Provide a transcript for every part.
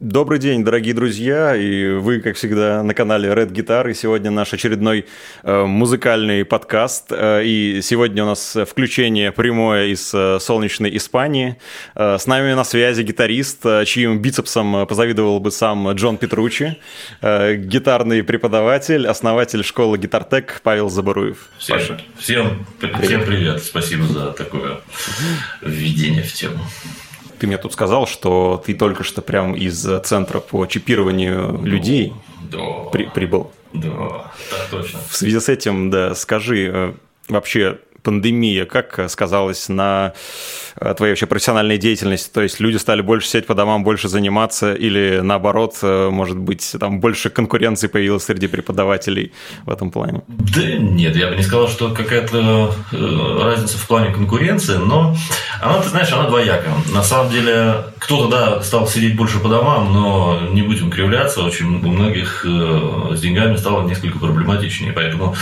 Добрый день, дорогие друзья, и вы, как всегда, на канале Red Guitar, и сегодня наш очередной э, музыкальный подкаст, э, и сегодня у нас включение прямое из э, солнечной Испании. Э, с нами на связи гитарист, э, чьим бицепсом позавидовал бы сам Джон Петручи, э, гитарный преподаватель, основатель школы Гитартек Павел Заборуев. Всем, всем, всем привет, спасибо за такое введение в тему. Ты мне тут сказал, что ты только что прям из центра по чипированию людей Да. при, прибыл. Да, так точно. В связи с этим, да, скажи, э, вообще пандемия как сказалась на э, твоей вообще профессиональной деятельности? То есть люди стали больше сидеть по домам, больше заниматься или наоборот, э, может быть, там больше конкуренции появилось среди преподавателей в этом плане? Да нет, я бы не сказал, что какая-то э, разница в плане конкуренции, но она, ты знаешь, она двоякая. На самом деле, кто-то, да, стал сидеть больше по домам, но не будем кривляться, очень у многих с деньгами стало несколько проблематичнее. Поэтому,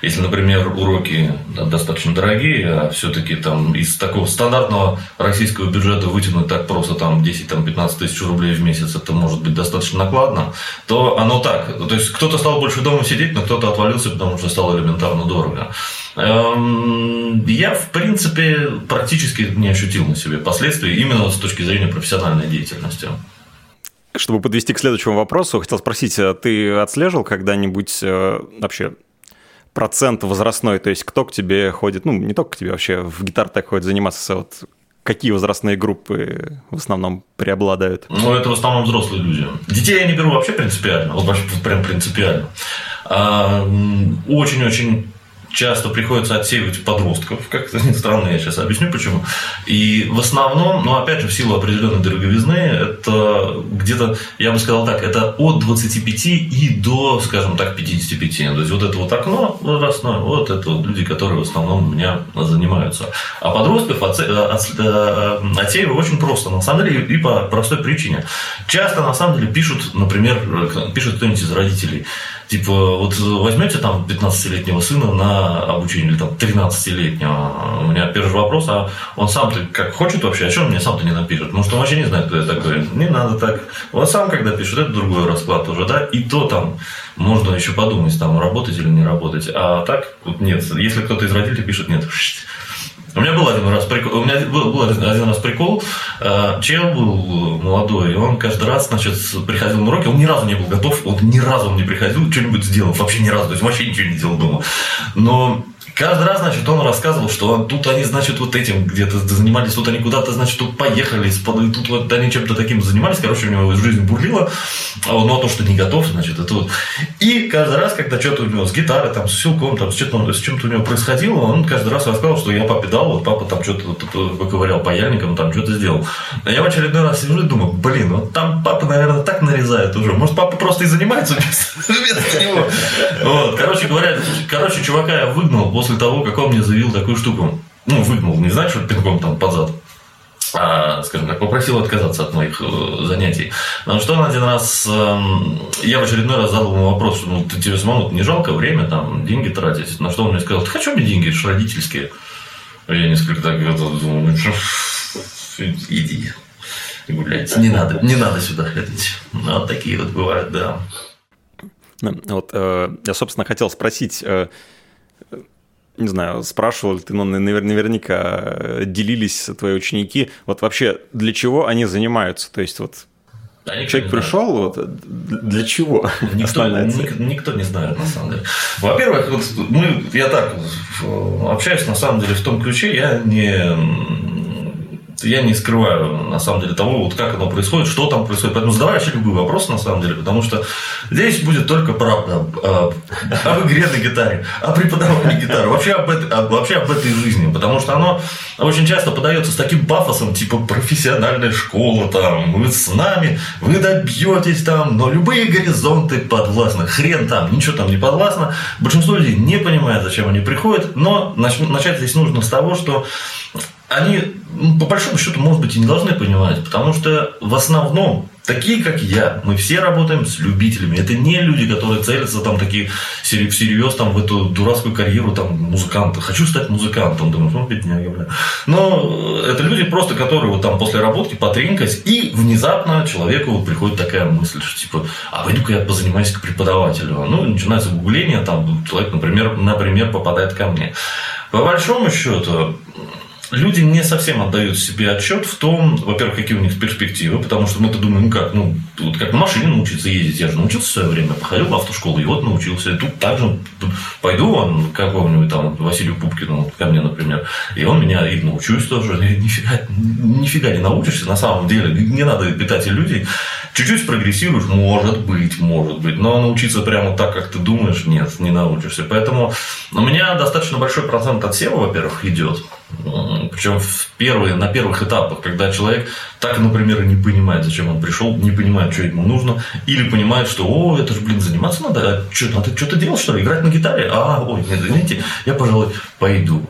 если, например, уроки достаточно дорогие, а все-таки там из такого стандартного российского бюджета вытянуть так просто там 10-15 тысяч рублей в месяц, это может быть достаточно накладно, то оно так. То есть кто-то стал больше дома сидеть, но кто-то отвалился, потому что стало элементарно дорого. Эм, Я, в принципе, практически не ощутил на себе последствий именно с точки зрения профессиональной деятельности. Чтобы подвести к следующему вопросу, хотел спросить, а ты отслеживал когда-нибудь э, вообще процент возрастной, то есть кто к тебе ходит, ну, не только к тебе вообще, в гитар так ходит заниматься, вот какие возрастные группы в основном преобладают? Ну, это в основном взрослые люди. Детей я не беру вообще принципиально, вот вообще прям принципиально. А, Очень-очень часто приходится отсеивать подростков, как странно, я сейчас объясню почему. И в основном, ну опять же, в силу определенной дороговизны, это где-то, я бы сказал так, это от 25 и до, скажем так, 55. То есть вот это вот окно возрастное, вот это вот люди, которые в основном у меня занимаются. А подростков э, отс- э, отсеиваю очень просто, на самом деле, и по простой причине. Часто, на самом деле, пишут, например, э, пишет кто-нибудь из родителей, Типа, вот возьмете там 15-летнего сына на обучение, или там 13-летнего, у меня первый вопрос, а он сам-то как хочет вообще, а что он мне сам-то не напишет? Может, он вообще не знает, кто я такой. Не надо так. Он сам, когда пишет, это другой расклад уже, да, и то там можно еще подумать, там, работать или не работать. А так, вот нет, если кто-то из родителей пишет, нет, у меня был один раз прикол, у меня был, был один раз прикол, Э, чел был молодой, и он каждый раз, значит, приходил на уроки, он ни разу не был готов, вот ни разу он не приходил, что-нибудь сделал, вообще ни разу, то есть вообще ничего не делал дома. Но Каждый раз, значит, он рассказывал, что тут они, значит, вот этим где-то занимались, тут они куда-то, значит, тут поехали, тут вот они чем-то таким занимались, короче, у него жизнь бурлила, а он, ну, а то, что не готов, значит, это вот. И каждый раз, когда что-то у него с гитарой, там, с силком, там, с чем-то, с чем-то у него происходило, он каждый раз рассказывал, что я папе дал, вот папа там что-то выковырял паяльником, там, что-то сделал. А я в очередной раз сижу и думаю, блин, вот там папа, наверное, так нарезает уже, может, папа просто и занимается вместо него. Вот, короче говоря, короче, чувака я выгнал после того, как он мне заявил такую штуку. Ну, выгнал, не значит, что пинком там под зад. А, скажем так, попросил отказаться от моих э, занятий. Потому что он один раз, эм, я в очередной раз задал ему вопрос, ну, ты тебе самому не жалко время, там, деньги тратить. На что он мне сказал, ты хочу мне деньги, это родительские. А Я несколько так это думал, ну что, иди гулять. Не надо, не надо сюда ходить. Ну, Вот такие вот бывают, да. Ну, Вот, э, я, собственно, хотел спросить, э, не знаю, спрашивал ты, но навер- наверняка э, делились твои ученики, вот вообще для чего они занимаются? То есть вот Да, человек пришел, вот д- для чего? Никто, ник- никто не знает, на самом деле. Во-первых, вот мы, я так э, общаюсь, на самом деле, в том ключе, я не, я не скрываю, на самом деле, того, вот как оно происходит, что там происходит. Поэтому задавай вообще любые вопросы, на самом деле, потому что здесь будет только правда об игре на гитаре, о преподавании гитары, вообще об, этой, об- вообще об этой жизни. Потому что оно очень часто подается с таким пафосом, типа профессиональная школа, там, вы с нами, вы добьетесь там, но любые горизонты подвластны. Хрен там, ничего там не подвластно. Большинство людей не понимает, зачем они приходят, но нач- начать здесь нужно с того, что они, ну, по большому счету, может быть, и не должны понимать, потому что в основном такие, как я, мы все работаем с любителями. Это не люди, которые целятся там такие всерьез там в эту дурацкую карьеру там музыканта. Хочу стать музыкантом. Думаю, ну, бедняга, бля. Но это люди просто, которые вот там после работки потренькать, и внезапно человеку вот приходит такая мысль, что типа, а пойду-ка я позанимаюсь к преподавателю. Ну, начинается гугление, там человек, например, например, попадает ко мне. По большому счету, люди не совсем отдают себе отчет в том, во-первых, какие у них перспективы, потому что мы-то думаем, ну как, ну, вот как на машине научиться ездить, я же научился в свое время, походил в автошколу, и вот научился, и тут также пойду он к какому-нибудь там Василию Пупкину, ко мне, например, и он меня и научусь тоже, и нифига, нифига не научишься, на самом деле, не надо питать иллюзий, чуть-чуть прогрессируешь, может быть, может быть, но научиться прямо так, как ты думаешь, нет, не научишься, поэтому у меня достаточно большой процент отсева, во-первых, идет, причем в первые, на первых этапах, когда человек так, например, не понимает, зачем он пришел, не понимает, что ему нужно, или понимает, что, о, это же, блин, заниматься надо, а что, надо что-то делать, что ли, играть на гитаре? А, ой, нет, извините, я, пожалуй, пойду.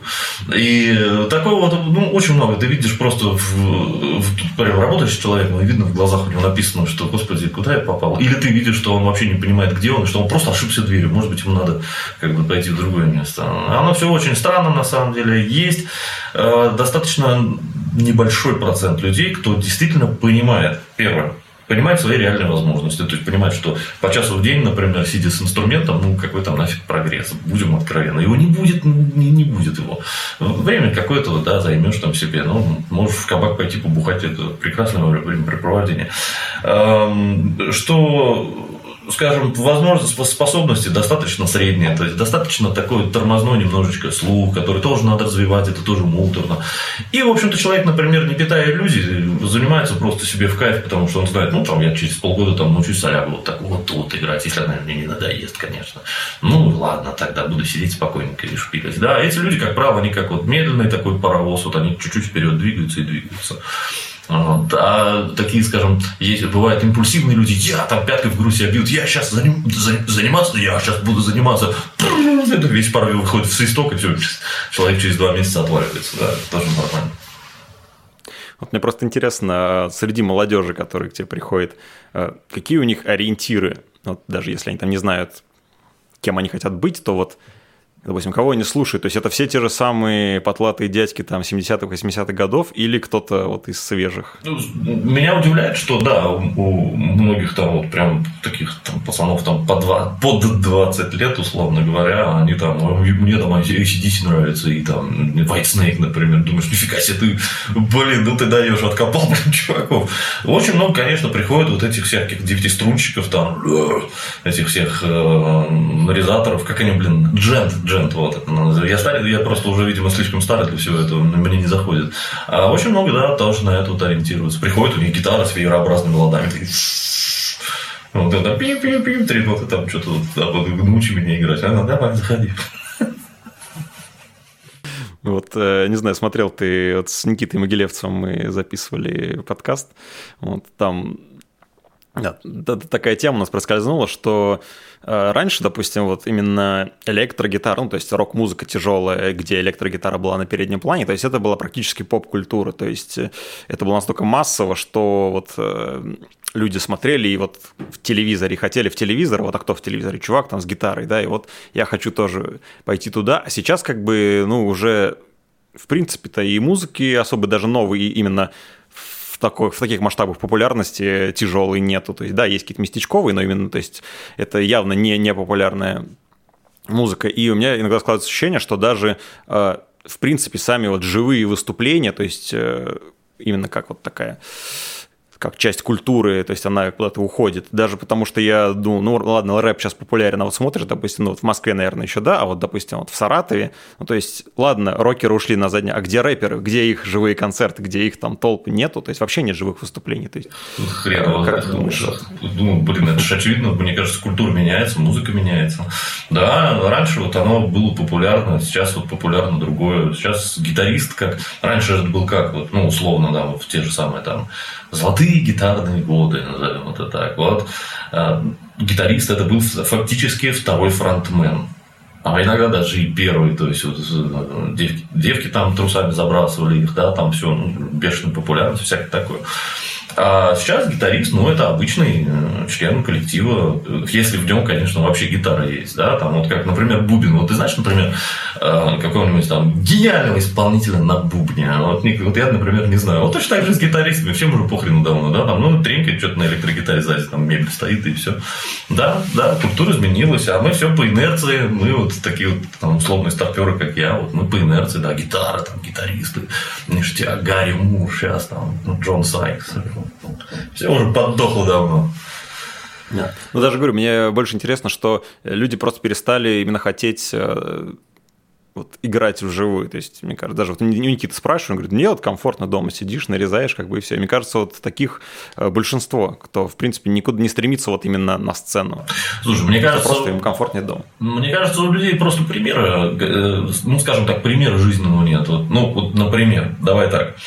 И такого вот, ну, очень много. Ты видишь просто, в, в, прям работаешь с человеком, и видно в глазах у него написано, что, господи, куда я попал? Или ты видишь, что он вообще не понимает, где он, и что он просто ошибся дверью. Может быть, ему надо как бы пойти в другое место. Оно все очень странно, на самом деле. Есть э, достаточно небольшой процент людей, кто действительно понимает, первое, понимает свои реальные возможности. То есть понимает, что по часу в день, например, сидя с инструментом, ну какой там нафиг прогресс, будем откровенны. Его не будет, не, не будет его. Время какое-то, да, займешь там себе. Ну, можешь в кабак пойти побухать, это прекрасное времяпрепровождение. Что скажем, возможности, способности достаточно средние, то есть достаточно такой тормозной немножечко слух, который тоже надо развивать, это тоже муторно. И, в общем-то, человек, например, не питая иллюзий, занимается просто себе в кайф, потому что он знает, ну, там, я через полгода там научусь солягу вот так вот тут играть, если она мне не надоест, конечно. Ну, ладно, тогда буду сидеть спокойненько и шпилить. Да, эти люди, как правило, они как вот медленный такой паровоз, вот они чуть-чуть вперед двигаются и двигаются. Вот. А такие, скажем, есть, бывают импульсивные люди, я там пяткой в грудь себя бьют, я сейчас заним, заниматься, я сейчас буду заниматься. Это весь пар выходит в свисток, и все, человек через два месяца отваливается. Да, тоже нормально. Вот мне просто интересно, а среди молодежи, которая к тебе приходит, а какие у них ориентиры? Вот даже если они там не знают, кем они хотят быть, то вот допустим, кого они слушают? То есть это все те же самые потлатые дядьки там 70-х, 80-х годов или кто-то вот из свежих? Ну, меня удивляет, что да, у, многих там вот прям таких там, пацанов там по 2, под 20 лет, условно говоря, они там, мне там ACDC нравится, и там White Snake, например, думаешь, нифига себе, ты, блин, ну ты даешь, откопал, блин, чуваков. Очень много, конечно, приходит вот этих всяких девятиструнчиков, там, этих всех э, нарезаторов, как они, блин, джент, джент Джент, вот это Я, старый, я просто уже, видимо, слишком старый для всего этого, мне не заходит. А очень много, да, тоже на это вот ориентируются. Приходит у них гитара с веерообразными ладами, такие, вот это пим пим пим ноты там что-то вот, научи меня играть. А, ну, давай, заходи. Вот, э, не знаю, смотрел ты вот с Никитой Могилевцем мы записывали подкаст. Вот там да, такая тема у нас проскользнула, что э, раньше, допустим, вот именно электрогитара, ну, то есть рок-музыка тяжелая, где электрогитара была на переднем плане, то есть это была практически поп-культура, то есть э, это было настолько массово, что вот э, люди смотрели и вот в телевизоре хотели в телевизор, вот а кто в телевизоре? Чувак там с гитарой, да, и вот я хочу тоже пойти туда, а сейчас как бы, ну, уже в принципе-то и музыки особо даже новые именно такой, в таких масштабах популярности тяжелый нету. То есть, да, есть какие-то местечковые, но именно, то есть, это явно не, не популярная музыка. И у меня иногда складывается ощущение, что даже, э, в принципе, сами вот живые выступления, то есть, э, именно как вот такая как часть культуры, то есть она куда-то уходит. Даже потому что я думаю, ну ладно, рэп сейчас популярен, а вот смотришь, допустим, ну вот в Москве, наверное, еще да, а вот, допустим, вот в Саратове, ну то есть, ладно, рокеры ушли на заднее, а где рэперы, где их живые концерты, где их там толпы нету, то есть вообще нет живых выступлений. То есть, Хрен, как ты думаешь? Думаю, блин, это же очевидно, мне кажется, культура меняется, музыка меняется. Да, раньше вот оно было популярно, сейчас вот популярно другое. Сейчас гитарист как... Раньше это был как, вот, ну, условно, да, вот в те же самые там золотые гитарные годы, назовем это так. Вот. А, гитарист это был фактически второй фронтмен. а иногда даже и первый, то есть вот, э, девки, девки там трусами забрасывали их, да, там все, ну, бешеная популярность, всякое такое. А сейчас гитарист, ну, это обычный э, член коллектива, если в нем, конечно, вообще гитара есть, да, там вот как, например, бубен. Вот ты знаешь, например, э, какого-нибудь там гениального исполнителя на бубне, вот, вот я, например, не знаю. Вот точно так же с гитаристами, всем уже похрену давно, да, там, ну, тренькает что-то на электрогитаре сзади, там мебель стоит и все. Да, да, культура изменилась, а мы все по инерции, мы вот такие вот там условные старперы, как я, вот мы по инерции, да, гитара, там, гитаристы, ништяк, Гарри Мур, сейчас там, ну, Джон Сайкс, все уже поддохло давно. Ну, даже говорю, мне больше интересно, что люди просто перестали именно хотеть э, вот играть вживую. То есть, мне кажется, даже вот Никита спрашивает, он говорит, мне вот комфортно дома сидишь, нарезаешь, как бы и все. мне кажется, вот таких э, большинство, кто, в принципе, никуда не стремится вот именно на сцену. Слушай, мне кажется... Просто им комфортнее дома. Мне кажется, у людей просто примера, э, ну, скажем так, примера жизненного нет. Вот, ну, вот, например, давай так.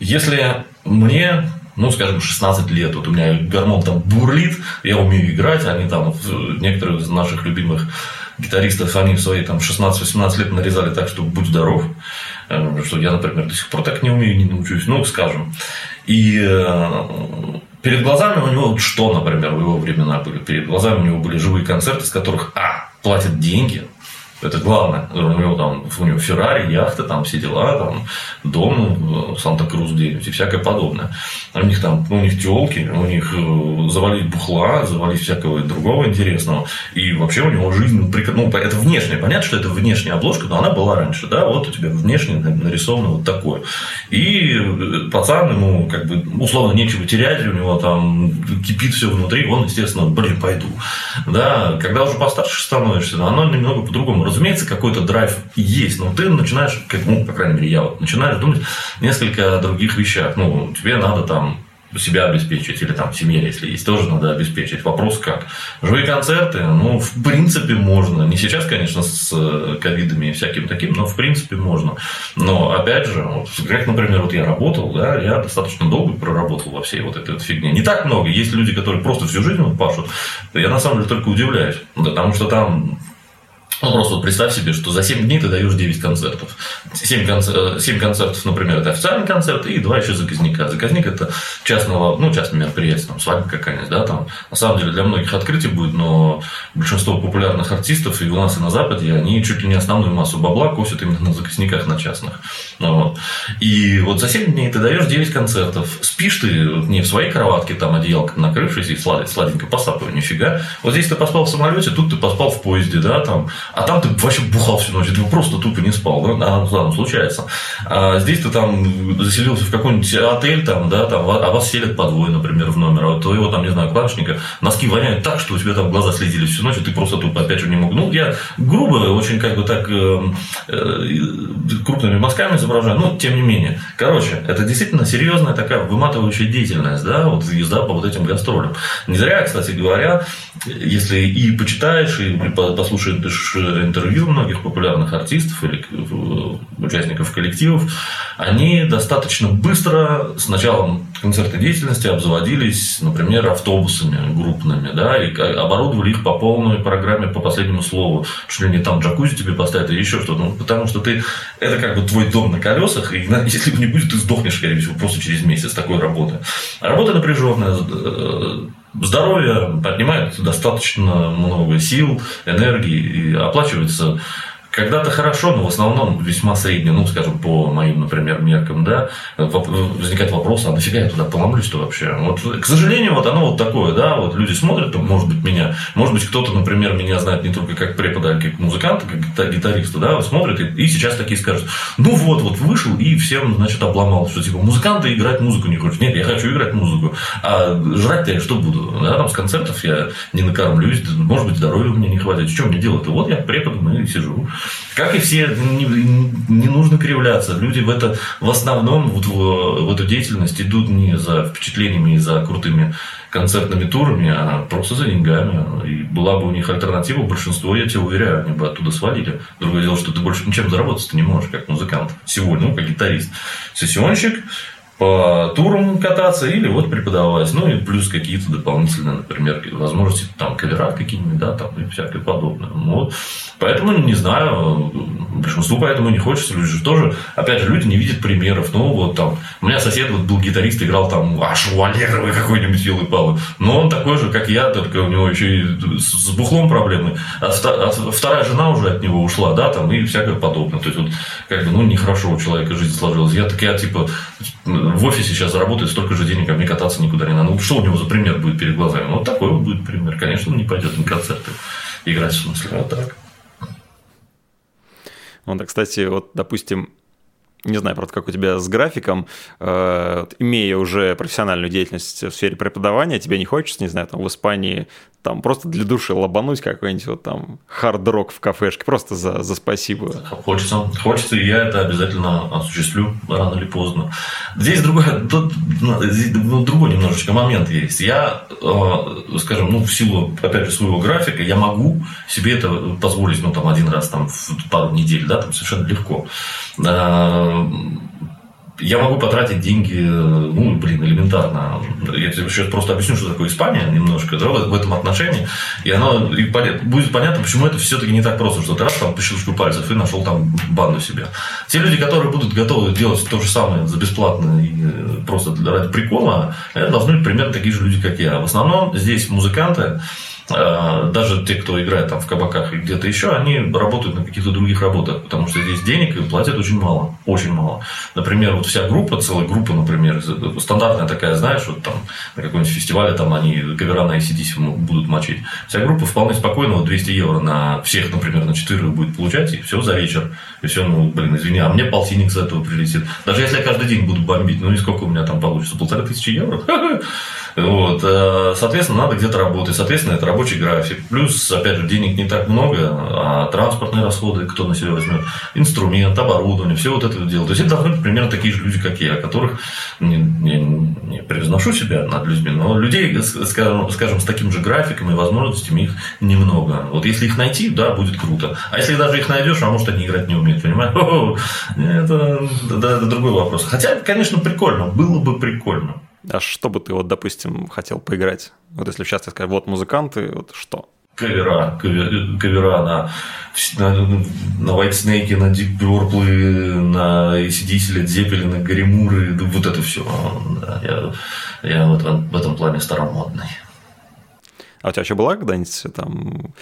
Если мне ну, скажем, 16 лет, вот у меня гормон там бурлит, я умею играть, они там, некоторые из наших любимых гитаристов, они в свои там 16-18 лет нарезали так, что будь здоров, э, что я, например, до сих пор так не умею, не научусь, ну, скажем. И э, перед глазами у него что, например, в его времена были? Перед глазами у него были живые концерты, с которых, а, платят деньги, это главное. У него там у него Феррари, яхта, там все дела, там дом, э, Санта-Крус где-нибудь и всякое подобное. У них там, у них телки, у них э, завалить бухла, завалить всякого другого интересного. И вообще у него жизнь, ну, это внешне. Понятно, что это внешняя обложка, но она была раньше, да, вот у тебя внешне нарисовано вот такое. И э, пацан ему, как бы, условно, нечего терять, у него там кипит все внутри, он, естественно, блин, пойду. Да, когда уже постарше становишься, оно немного по-другому разумеется, какой-то драйв есть, но ты начинаешь, как, ну, по крайней мере, я вот начинаешь думать несколько о других вещах. Ну, тебе надо там себя обеспечить, или там семья, если есть, тоже надо обеспечить. Вопрос как? Живые концерты, ну, в принципе, можно. Не сейчас, конечно, с э, ковидами и всяким таким, но в принципе можно. Но, опять же, вот, как, например, вот я работал, да, я достаточно долго проработал во всей вот этой вот фигне. Не так много. Есть люди, которые просто всю жизнь вот пашут. Я на самом деле только удивляюсь. Потому что там ну, просто вот представь себе, что за 7 дней ты даешь 9 концертов. 7, концертов, 7 концертов, например, это официальный концерт, и 2 еще заказника. Заказник это частного, ну, частное мероприятие, там, свадьба какая-нибудь, да, там, на самом деле, для многих открытий будет, но большинство популярных артистов и у нас, и на Западе, они чуть ли не основную массу бабла косят именно на заказниках, на частных. Ну, вот. И вот за 7 дней ты даешь 9 концертов. Спишь ты не в своей кроватке, там, одеялко накрывшись и сладенько посапывай, нифига. Вот здесь ты поспал в самолете, тут ты поспал в поезде, да, там, а там ты вообще бухал всю ночь, ты просто тупо не спал, да, а, ладно, случается. А здесь ты там заселился в какой-нибудь отель, там, да, там, а вас селят по двое, например, в номер, а твоего там, не знаю, клавишника, носки воняют так, что у тебя там глаза следили всю ночь, и ты просто тупо опять же не мог. Ну, я грубо, очень как бы так э, э, крупными мазками изображаю, но тем не менее. Короче, это действительно серьезная такая выматывающая деятельность, да, вот езда по вот этим гастролям. Не зря, кстати говоря, если и почитаешь, и послушаешь интервью многих популярных артистов или участников коллективов, они достаточно быстро с началом концертной деятельности обзаводились, например, автобусами группными, да, и оборудовали их по полной программе по последнему слову. Что ли не там джакузи тебе поставят или еще что-то. Ну, потому что ты, это как бы твой дом на колесах, и если его не будет, ты сдохнешь, скорее всего, просто через месяц такой работы. работа напряженная, э, здоровье поднимает достаточно много сил, энергии и оплачивается когда-то хорошо, но в основном весьма средне, ну, скажем, по моим, например, меркам, да, возникает вопрос, а нафига я туда поломлюсь-то вообще? Вот, к сожалению, вот оно вот такое, да, вот люди смотрят, может быть, меня, может быть, кто-то, например, меня знает не только как препода, а как музыканта, как гитариста, да, смотрит и, и сейчас такие скажут, ну вот, вот вышел и всем, значит, обломал, что типа музыканты играть музыку не хочет. Нет, я хочу играть музыку, а жрать-то я что буду? Да, там с концертов я не накормлюсь, может быть, здоровья у меня не хватит. Что мне делать? Вот я преподом и сижу. Как и все, не, не нужно кривляться. Люди в это в основном вот в, в эту деятельность идут не за впечатлениями и за крутыми концертными турами, а просто за деньгами. И была бы у них альтернатива, большинство, я тебе уверяю, они бы оттуда свалили. Другое дело, что ты больше ничем заработать не можешь, как музыкант сегодня, ну, как гитарист. Сессионщик, по турам кататься или вот преподавать. Ну и плюс какие-то дополнительные, например, возможности там кавера какие-нибудь, да, там и всякое подобное. Ну вот. Поэтому, не знаю, большинству поэтому не хочется. Люди же тоже, опять же, люди не видят примеров. Ну, вот там, у меня сосед вот был гитарист, играл там аж у Аллегровой какой-нибудь елы палы Но он такой же, как я, только у него еще и с бухлом проблемы. А, а вторая жена уже от него ушла, да, там, и всякое подобное. То есть, вот, как бы, ну, нехорошо у человека жизнь сложилась. Я так, я, типа, в офисе сейчас заработает столько же денег, а мне кататься никуда не надо. Ну, что у него за пример будет перед глазами? Ну, вот такой вот будет пример. Конечно, он не пойдет на концерты играть, в смысле, а так. Вот, кстати, вот, допустим, не знаю, правда, как у тебя с графиком, э, имея уже профессиональную деятельность в сфере преподавания, тебе не хочется, не знаю, там в Испании там просто для души лобануть какой-нибудь вот там хард-рок в кафешке, просто за, за спасибо. Хочется, хочется, и я это обязательно осуществлю рано или поздно. Здесь другой, тут, ну, другой немножечко момент есть. Я, э, скажем, ну, в силу, опять же, своего графика, я могу себе это позволить, ну, там, один раз там, в пару недель, да, там совершенно легко э, я могу потратить деньги, ну, блин, элементарно. Я тебе сейчас просто объясню, что такое Испания немножко, да, в, этом отношении. И оно и будет понятно, почему это все-таки не так просто, что ты раз там по щелчку пальцев и нашел там банду себе. Те люди, которые будут готовы делать то же самое за бесплатно и э, просто ради прикола, это должны быть примерно такие же люди, как я. В основном здесь музыканты, даже те, кто играет там в кабаках и где-то еще, они работают на каких-то других работах, потому что здесь денег и платят очень мало, очень мало. Например, вот вся группа, целая группа, например, стандартная такая, знаешь, вот там на каком-нибудь фестивале там они кавера на ACDC будут мочить. Вся группа вполне спокойно вот 200 евро на всех, например, на 4 будет получать, и все за вечер. И все, ну, блин, извини, а мне полтинник за этого прилетит. Даже если я каждый день буду бомбить, ну и сколько у меня там получится? Полторы тысячи евро? Вот. Э, соответственно, надо где-то работать. Соответственно, это рабочий график. Плюс, опять же, денег не так много, а транспортные расходы кто на себя возьмет, инструмент, оборудование, все вот это дело. То есть, это должны быть примерно такие же люди, как я, которых не, не, не превозношу себя над людьми, но людей, скажем, скажем, с таким же графиком и возможностями их немного. Вот если их найти, да, будет круто. А если даже их найдешь, а может, они играть не умеют, понимаешь? Это, это, это другой вопрос. Хотя, конечно, прикольно, было бы прикольно. А что бы ты, вот, допустим, хотел поиграть? Вот если в частности сказать, вот музыканты, вот что? Кавера, кавера, кавера на, на, на White Snake, на Deep Purple, на ACDC, Led Zeppelin, на Гаримуры, вот это все. Да, я, я в, этом, в этом плане старомодный. А у тебя еще была когда-нибудь там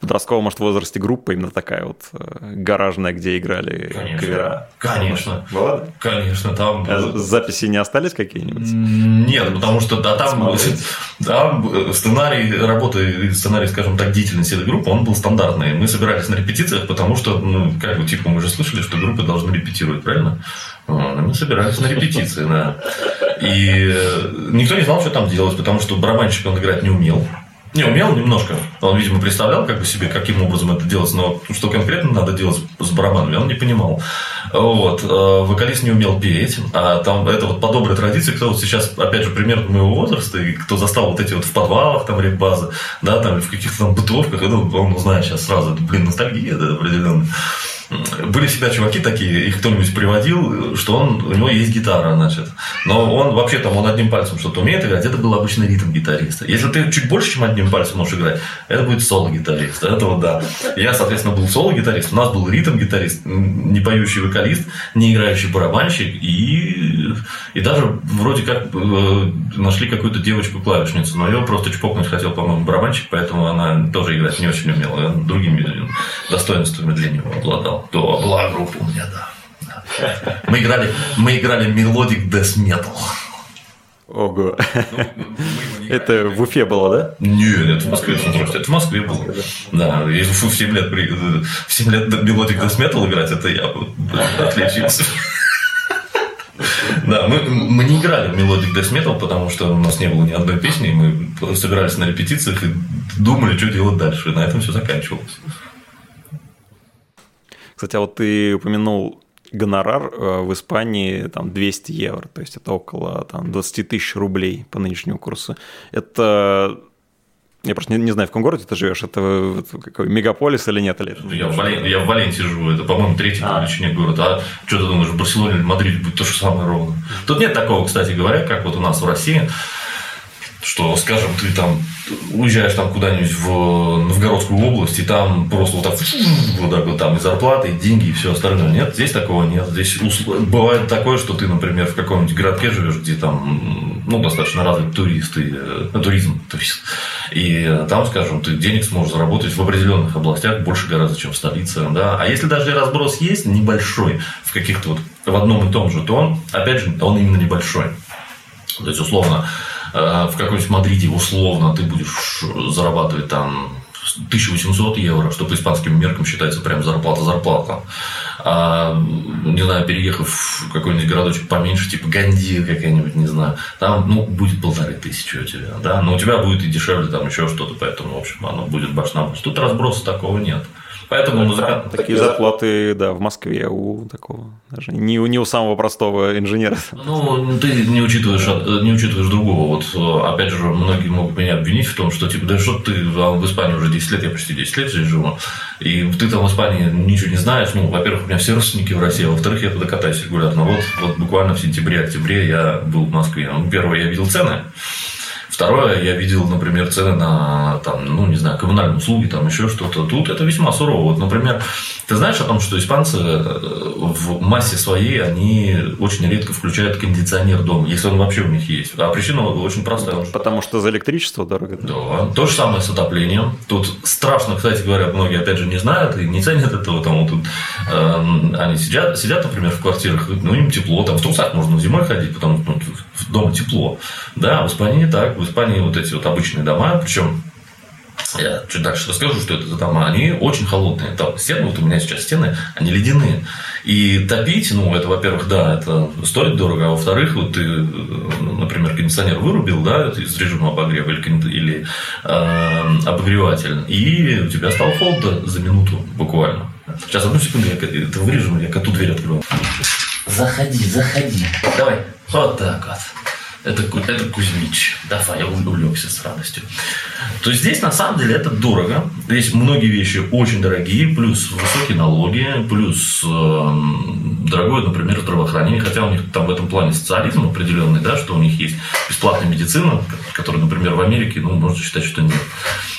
в подростковом, может, возрасте группа именно такая вот э, гаражная, где играли Конечно. кавера? Конечно. Была? Конечно, там... А записи не остались какие-нибудь? Нет, потому что да, там, там сценарий работы, сценарий, скажем так, деятельности этой группы, он был стандартный. Мы собирались на репетициях, потому что, ну, как бы, типа, мы же слышали, что группы должны репетировать, правильно? Мы собирались на репетиции, да. И никто не знал, что там делать, потому что барабанщик он играть не умел. Не, умел немножко. Он, видимо, представлял как бы себе, каким образом это делать, но что конкретно надо делать с барабанами, он не понимал. Вот. Э, вокалист не умел петь. А там это вот по доброй традиции, кто вот сейчас, опять же, примерно моего возраста, и кто застал вот эти вот в подвалах, там, реп-базы, да, там, в каких-то там бытовках, ну, он знает сейчас сразу, блин, ностальгия, да, определенно были всегда чуваки такие, их кто-нибудь приводил, что он, у него есть гитара, значит. Но он вообще там, он одним пальцем что-то умеет играть, это был обычный ритм гитариста. Если ты чуть больше, чем одним пальцем можешь играть, это будет соло-гитарист. Это вот да. Я, соответственно, был соло-гитарист, у нас был ритм-гитарист, не поющий вокалист, не играющий барабанщик, и, и даже вроде как э, нашли какую-то девочку-клавишницу, но ее просто чпокнуть хотел, по-моему, барабанщик, поэтому она тоже играть не очень умела, другими достоинствами для него обладала то была группа у меня, да. Мы играли, мы играли melodic death metal. Ого. Ну, это в Уфе было, да? Нет, это в Москве. Это в Москве было. Да, и в 7 лет, в 7 лет melodic death metal играть, это я отличился. Да, мы, мы не играли в melodic death metal, потому что у нас не было ни одной песни, мы собирались на репетициях и думали, что делать дальше. И на этом все заканчивалось. Кстати, а вот ты упомянул гонорар э, в Испании там 200 евро, то есть это около там, 20 тысяч рублей по нынешнему курсу. Это Я просто не, не знаю, в каком городе ты живешь, это какой мегаполис или нет? Или я, в Вален... я в Валенсии живу, это, по-моему, третий по величине город. А что ты думаешь, в Барселоне или Мадриде будет то же самое ровно? Тут нет такого, кстати говоря, как вот у нас в России, что, скажем, ты там уезжаешь там куда-нибудь в Новгородскую область, и там просто вот так, вот так вот там и зарплаты, и деньги, и все остальное. Нет, здесь такого нет. Здесь бывает такое, что ты, например, в каком-нибудь городке живешь, где там ну, достаточно развит турист и, ну, туризм, турист. И там, скажем, ты денег сможешь заработать в определенных областях больше гораздо, чем в столице. Да? А если даже разброс есть небольшой в каких-то вот в одном и том же, то он, опять же, он именно небольшой. То есть, условно, Э, в каком-нибудь Мадриде условно ты будешь зарабатывать там 1800 евро, что по испанским меркам считается прям зарплата-зарплата. А, не знаю, переехав в какой-нибудь городочек поменьше, типа Гандия какая-нибудь, не знаю, там, ну, будет полторы тысячи у тебя, да, но у тебя будет и дешевле там еще что-то, поэтому, в общем, оно будет баш на. Тут разброса такого нет. Поэтому музыкант... Такие зарплаты, да, в Москве у такого, даже не, у, не у самого простого инженера. Ну, ты не учитываешь, не учитываешь другого. Вот, опять же, многие могут меня обвинить в том, что, типа, да что ты а в Испании уже 10 лет, я почти 10 лет здесь живу, и ты там в Испании ничего не знаешь. Ну, во-первых, у меня все родственники в России, а во-вторых, я туда катаюсь регулярно. Вот, вот буквально в сентябре-октябре я был в Москве. Ну, первое, я видел цены. Второе, я видел, например, цены на, там, ну, не знаю, коммунальные услуги, там еще что-то. Тут это весьма сурово. Вот, например, ты знаешь о том, что испанцы э, в массе своей, они очень редко включают кондиционер дома, если он вообще у них есть. А причина очень простая. Потому что за электричество дорого. Да. То же самое с отоплением. Тут страшно, кстати говоря, многие, опять же, не знают и не ценят этого. Там, вот тут, э, они сидят, сидят, например, в квартирах, ну, им тепло, там в трусах можно зимой ходить, потому что ну, дома тепло. Да, в Испании не так. В Испании вот эти вот обычные дома, причем я чуть дальше расскажу, что это за дома, они очень холодные. Там стены, вот у меня сейчас стены, они ледяные. И топить, ну, это, во-первых, да, это стоит дорого, а во-вторых, вот ты, например, кондиционер вырубил, да, из режима обогрева или, или э, обогреватель, и у тебя стало холодно за минуту буквально. Сейчас, одну секунду, я это вырежу, я коту дверь открою. Заходи, заходи. Давай. Вот так вот. Это, это Кузьмич. Давай, я увлекся с радостью. То есть здесь на самом деле это дорого. Здесь многие вещи очень дорогие, плюс высокие налоги, плюс э, дорогое, например, здравоохранение. Хотя у них там в этом плане социализм определенный, да, что у них есть бесплатная медицина, которая, например, в Америке, ну, можно считать, что нет.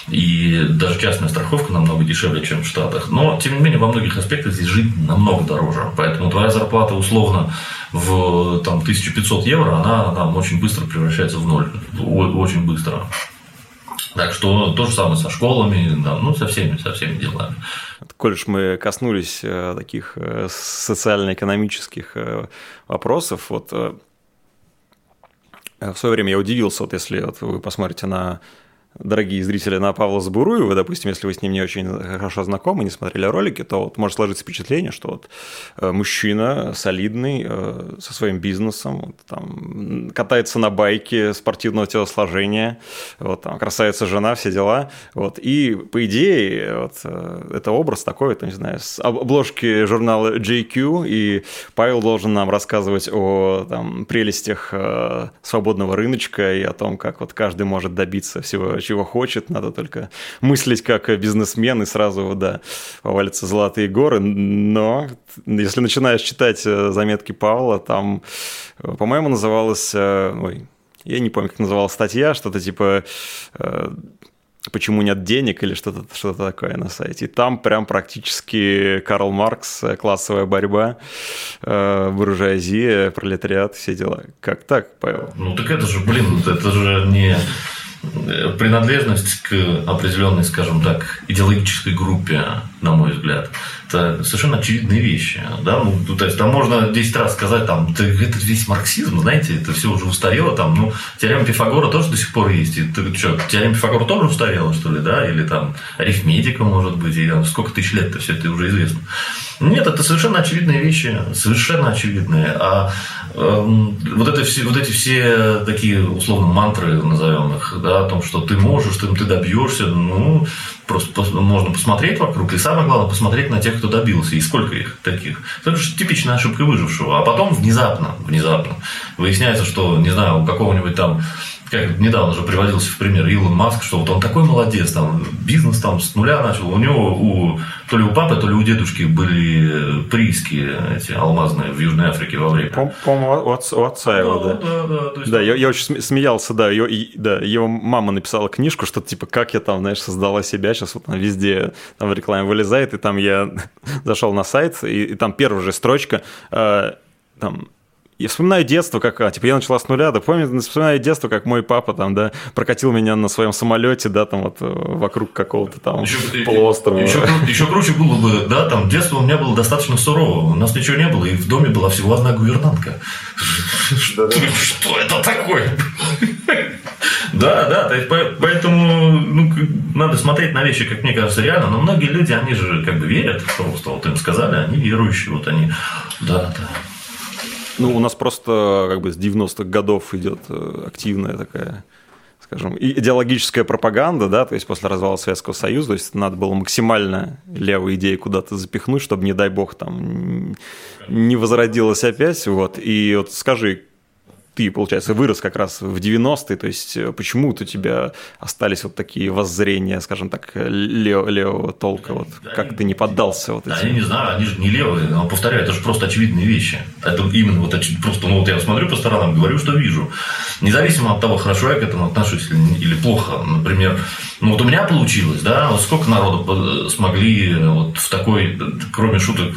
И даже частная страховка намного дешевле, чем в Штатах. Но, тем не менее, во многих аспектах здесь жить намного дороже. Поэтому твоя зарплата условно в там, 1500 евро, она там очень быстро превращается в ноль. Очень быстро. Так что то же самое со школами, да, ну, со всеми, со всеми делами. Коль уж мы коснулись э, таких э, социально-экономических э, вопросов, вот в свое время я удивился, вот если вот вы посмотрите на дорогие зрители, на Павла Забуруева, допустим, если вы с ним не очень хорошо знакомы, не смотрели ролики, то вот может сложиться впечатление, что вот э, мужчина солидный, э, со своим бизнесом, вот, там, катается на байке спортивного телосложения, вот, там, красавица жена, все дела, вот, и по идее вот, э, это образ такой, там, не знаю, с обложки журнала JQ, и Павел должен нам рассказывать о там, прелестях свободного рыночка и о том, как вот каждый может добиться всего чего хочет, надо только мыслить как бизнесмен и сразу, да, повалятся золотые горы. Но если начинаешь читать э, заметки Павла, там, э, по-моему, называлось, э, ой, я не помню, как называлась статья, что-то типа почему нет денег или что-то что такое на сайте. И там прям практически Карл Маркс, классовая борьба, буржуазия, пролетариат, все дела. Как так, Павел? Ну так это же, блин, это же не принадлежность к определенной, скажем так, идеологической группе, на мой взгляд, это совершенно очевидные вещи. Да? Ну, то есть там можно 10 раз сказать, там, это весь марксизм, знаете, это все уже устарело. Там, ну, теорема Пифагора тоже до сих пор есть. И ты что, теорема Пифагора тоже устарела, что ли, да? Или там арифметика, может быть, и там, сколько тысяч лет-то все это уже известно. Нет, это совершенно очевидные вещи, совершенно очевидные. А э, вот, это все, вот эти все такие, условно, мантры, назовем их, да, о том, что ты можешь, ты, ты добьешься, ну, просто можно посмотреть вокруг, и самое главное, посмотреть на тех, кто добился, и сколько их таких. Это же типичная ошибка выжившего. А потом внезапно, внезапно выясняется, что, не знаю, у какого-нибудь там как недавно же приводился в пример Илон Маск, что вот он такой молодец, там, бизнес там с нуля начал. У него у, то ли у папы, то ли у дедушки были прииски эти алмазные в Южной Африке во время. По-моему, у, отца, у отца его, да. Да, да, да. Есть... да я, я очень смеялся, да, и, да. Его мама написала книжку, что типа, как я там, знаешь, создала себя, сейчас вот она везде там в рекламе вылезает, и там я зашел на сайт, и, и там первая же строчка, э, там я вспоминаю детство, как, а, типа, я начала с нуля, да, помню, вспоминаю детство, как мой папа там, да, прокатил меня на своем самолете, да, там вот э, вокруг какого-то там еще, полуострова. Еще, еще круче было бы, да, там, детство у меня было достаточно сурово, у нас ничего не было, и в доме была всего одна гувернантка. Что это такое? Да, да, то есть поэтому ну, надо смотреть на вещи, как мне кажется, реально. Но многие люди, они же как бы верят просто. Вот им сказали, они верующие, вот они, да, да. Ну, у нас просто как бы с 90-х годов идет э, активная такая скажем, идеологическая пропаганда, да, то есть после развала Советского Союза, то есть надо было максимально левые идеи куда-то запихнуть, чтобы, не дай бог, там не возродилось опять, вот, и вот скажи, ты, получается, вырос как раз в 90-е, то есть э, почему-то у тебя остались вот такие воззрения, скажем так, лев, левого толка, вот да как ты не поддался вот этим? Я не знаю, они же не левые, но повторяю, это же просто очевидные вещи. Это именно вот просто, ну вот я смотрю по сторонам, говорю, что вижу. Независимо от того, хорошо я к этому отношусь или, или плохо, например, ну вот у меня получилось, да, вот сколько народу смогли вот в такой, кроме шуток,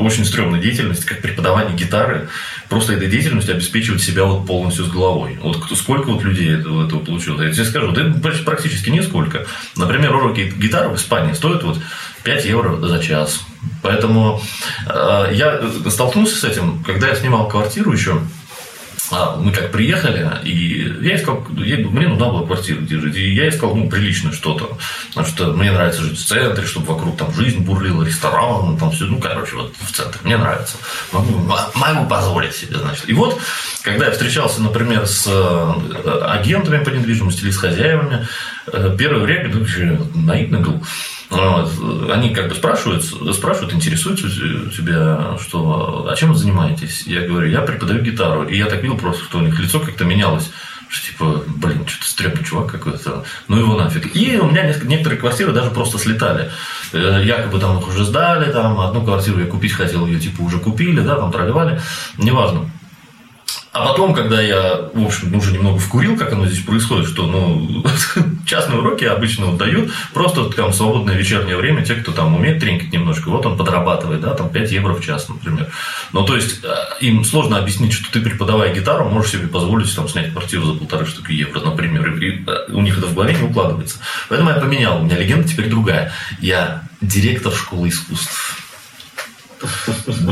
очень стрёмной деятельности, как преподавание гитары, просто этой деятельностью обеспечивать себя вот полностью с головой. Вот сколько вот людей этого, этого получилось? Я тебе скажу, да практически нисколько. Например, уроки гитары в Испании стоят вот 5 евро за час. Поэтому э, я столкнулся с этим, когда я снимал квартиру еще мы как приехали, и я искал, мне нужна была квартира, где жить, и я искал, ну, приличное что-то, потому что мне нравится жить в центре, чтобы вокруг там жизнь бурлила, ресторан, там все, ну, короче, вот в центре, мне нравится, могу, могу позволить себе, значит. И вот, когда я встречался, например, с э, агентами по недвижимости или с хозяевами, э, первое время, ну, наивный был. Они как бы спрашивают, спрашивают, интересуются тебя, что, а чем вы занимаетесь? Я говорю, я преподаю гитару. И я так видел просто, что у них лицо как-то менялось. Что типа, блин, что-то стрёмный чувак какой-то, ну его нафиг. И у меня несколько, некоторые квартиры даже просто слетали. Э, якобы там их уже сдали, там одну квартиру я купить хотел, ее типа уже купили, да, там проливали, неважно. А потом, когда я, в общем, уже немного вкурил, как оно здесь происходит, что ну, частные уроки обычно вот дают просто там свободное вечернее время, те, кто там умеет тренькать немножко, вот он подрабатывает, да, там 5 евро в час, например. Ну, то есть, э, им сложно объяснить, что ты, преподавая гитару, можешь себе позволить там снять квартиру за полторы штуки евро, например, и э, у них это в голове не укладывается. Поэтому я поменял, у меня легенда теперь другая. Я директор школы искусств.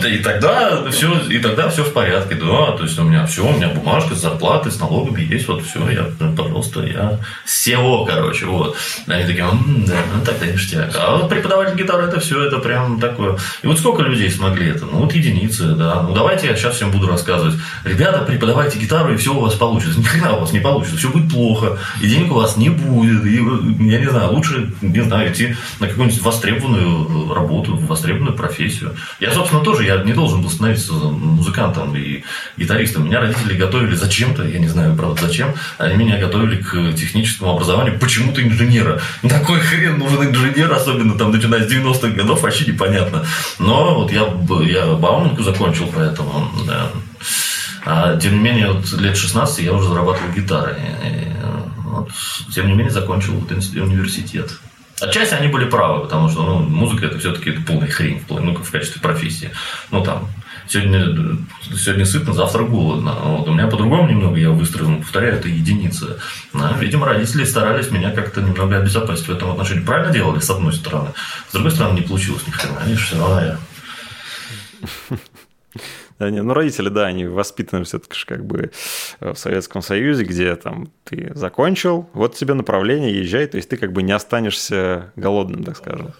И тогда все, и тогда все в порядке, да, то есть у меня все, у меня бумажка с зарплатой, с налогами есть, вот все, я, пожалуйста, я SEO, короче, вот. Они такие, м-м, да, ну тогда ништяк. А вот преподаватель гитары, это все, это прям такое. И вот сколько людей смогли это? Ну вот единицы, да. Ну давайте я сейчас всем буду рассказывать. Ребята, преподавайте гитару, и все у вас получится. Ни хрена у вас не получится, все будет плохо, и денег у вас не будет, и, я не знаю, лучше, не знаю, идти на какую-нибудь востребованную работу, востребованную профессию. Я, собственно, тоже я не должен был становиться музыкантом и гитаристом. Меня родители готовили зачем-то, я не знаю, правда, зачем, они меня готовили к техническому образованию, почему-то инженера. такой хрен нужен инженер, особенно там, начиная с 90-х годов, вообще непонятно. Но вот я, я Бауманку закончил, поэтому, да. А, тем не менее, вот лет 16 я уже зарабатывал гитарой. И, вот, тем не менее, закончил вот университет. Отчасти они были правы, потому что ну, музыка это все-таки это полная хрень ну, в качестве профессии. Ну там сегодня, сегодня сытно, завтра голодно. Вот. У меня по-другому немного я выстроил, повторяю, это единица. Да, видимо, родители старались меня как-то немного обезопасить в этом отношении. Правильно делали, с одной стороны. С другой стороны, не получилось ни хрена. Видишь, все равно я да, не, ну, родители, да, они воспитаны все-таки как бы э, в Советском Союзе, где там ты закончил, вот тебе направление, езжай, то есть ты как бы не останешься голодным, так скажем.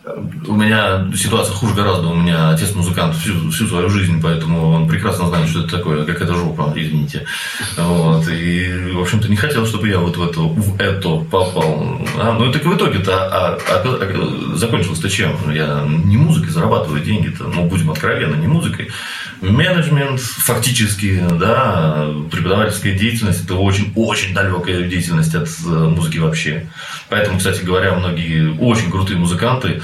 У меня ситуация хуже гораздо. У меня отец музыкант всю, всю свою жизнь, поэтому он прекрасно знает, что это такое, как это жопа, извините. Вот. И, в общем-то, не хотел, чтобы я вот в это, в это попал. А, ну, так в итоге-то а, а, а, закончилось-то чем? Я не музыкой зарабатывают деньги-то, ну, будем откровенны, не музыкой. Менеджмент фактически, да, преподавательская деятельность – это очень-очень далекая деятельность от э, музыки вообще. Поэтому, кстати говоря, многие очень крутые музыканты,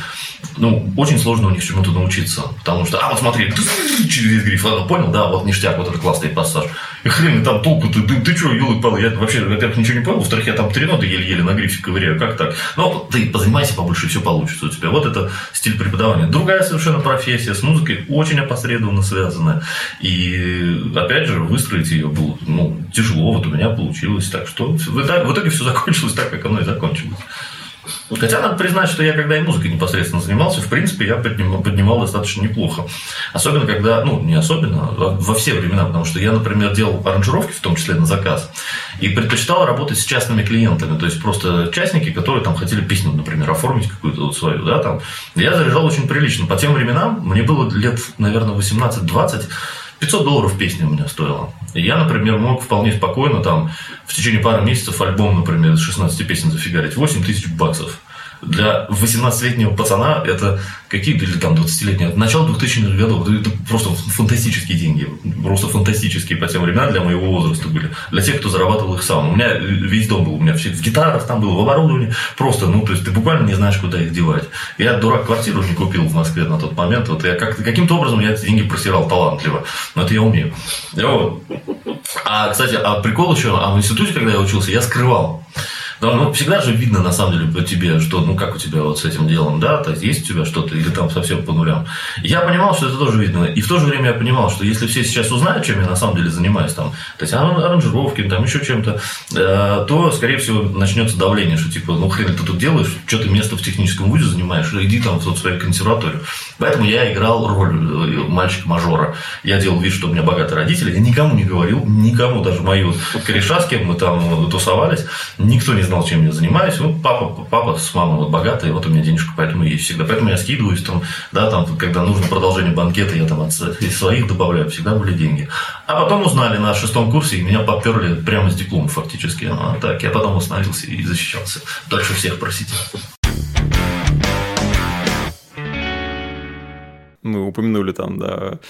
ну, очень сложно у них чему-то научиться. Потому что, а, вот смотри, через гриф, ладно, понял, да, вот ништяк, вот этот классный пассаж. И хрен там толку, ты, ты, ты что, елы пал я вообще, во-первых, ничего не понял, во-вторых, я там три ноты еле-еле на грифе ковыряю, как так? Ну, ты позанимайся побольше, все получится у тебя. Вот это стиль преподавания. Другая совершенно профессия, с музыкой очень опосредованно связанная. И, опять же, выстроить ее было ну, тяжело, вот у меня получилось. Так что в итоге все закончилось так, как оно и закончилось. Хотя надо признать, что я когда и музыкой непосредственно занимался, в принципе, я поднимал, поднимал достаточно неплохо. Особенно когда, ну, не особенно, а во все времена, потому что я, например, делал аранжировки, в том числе на заказ, и предпочитал работать с частными клиентами, то есть просто частники, которые там хотели песню, например, оформить какую-то вот свою, да, там. Я заряжал очень прилично. По тем временам мне было лет, наверное, 18-20, 500 долларов песня у меня стоила. И я, например, мог вполне спокойно там в течение пары месяцев альбом, например, из 16 песен зафигарить. 8 тысяч баксов для 18-летнего пацана это какие или там 20-летнего, начало 2000-х годов, это просто фантастические деньги, просто фантастические по тем временам для моего возраста были, для тех, кто зарабатывал их сам. У меня весь дом был, у меня все в гитарах там было, в оборудовании, просто, ну, то есть ты буквально не знаешь, куда их девать. Я, дурак, квартиру не купил в Москве на тот момент, вот я как, каким-то образом я эти деньги просирал талантливо, но это я умею. Вот. А, кстати, а прикол еще, а в институте, когда я учился, я скрывал. Но ну, всегда же видно, на самом деле, по тебе, что, ну, как у тебя вот с этим делом, да, то есть, есть у тебя что-то, или там совсем по нулям. Я понимал, что это тоже видно. И в то же время я понимал, что если все сейчас узнают, чем я на самом деле занимаюсь, там, то есть, аранжировки, там, еще чем-то, э, то, скорее всего, начнется давление, что, типа, ну, хрен ты тут делаешь, что ты место в техническом вузе занимаешь, иди там в свою консерваторию. Поэтому я играл роль э, мальчика-мажора. Я делал вид, что у меня богатые родители, я никому не говорил, никому, даже вот кореша, с кем мы там тусовались, никто не знал, знал, чем я занимаюсь. Вот папа, папа с мамой вот богатые, вот у меня денежка, поэтому есть всегда. Поэтому я скидываюсь там, да, там, когда нужно продолжение банкета, я там от своих добавляю, всегда были деньги. А потом узнали на шестом курсе, и меня поперли прямо с диплома фактически. А, так, я потом остановился и защищался. Дальше всех просите. Мы упомянули там, да,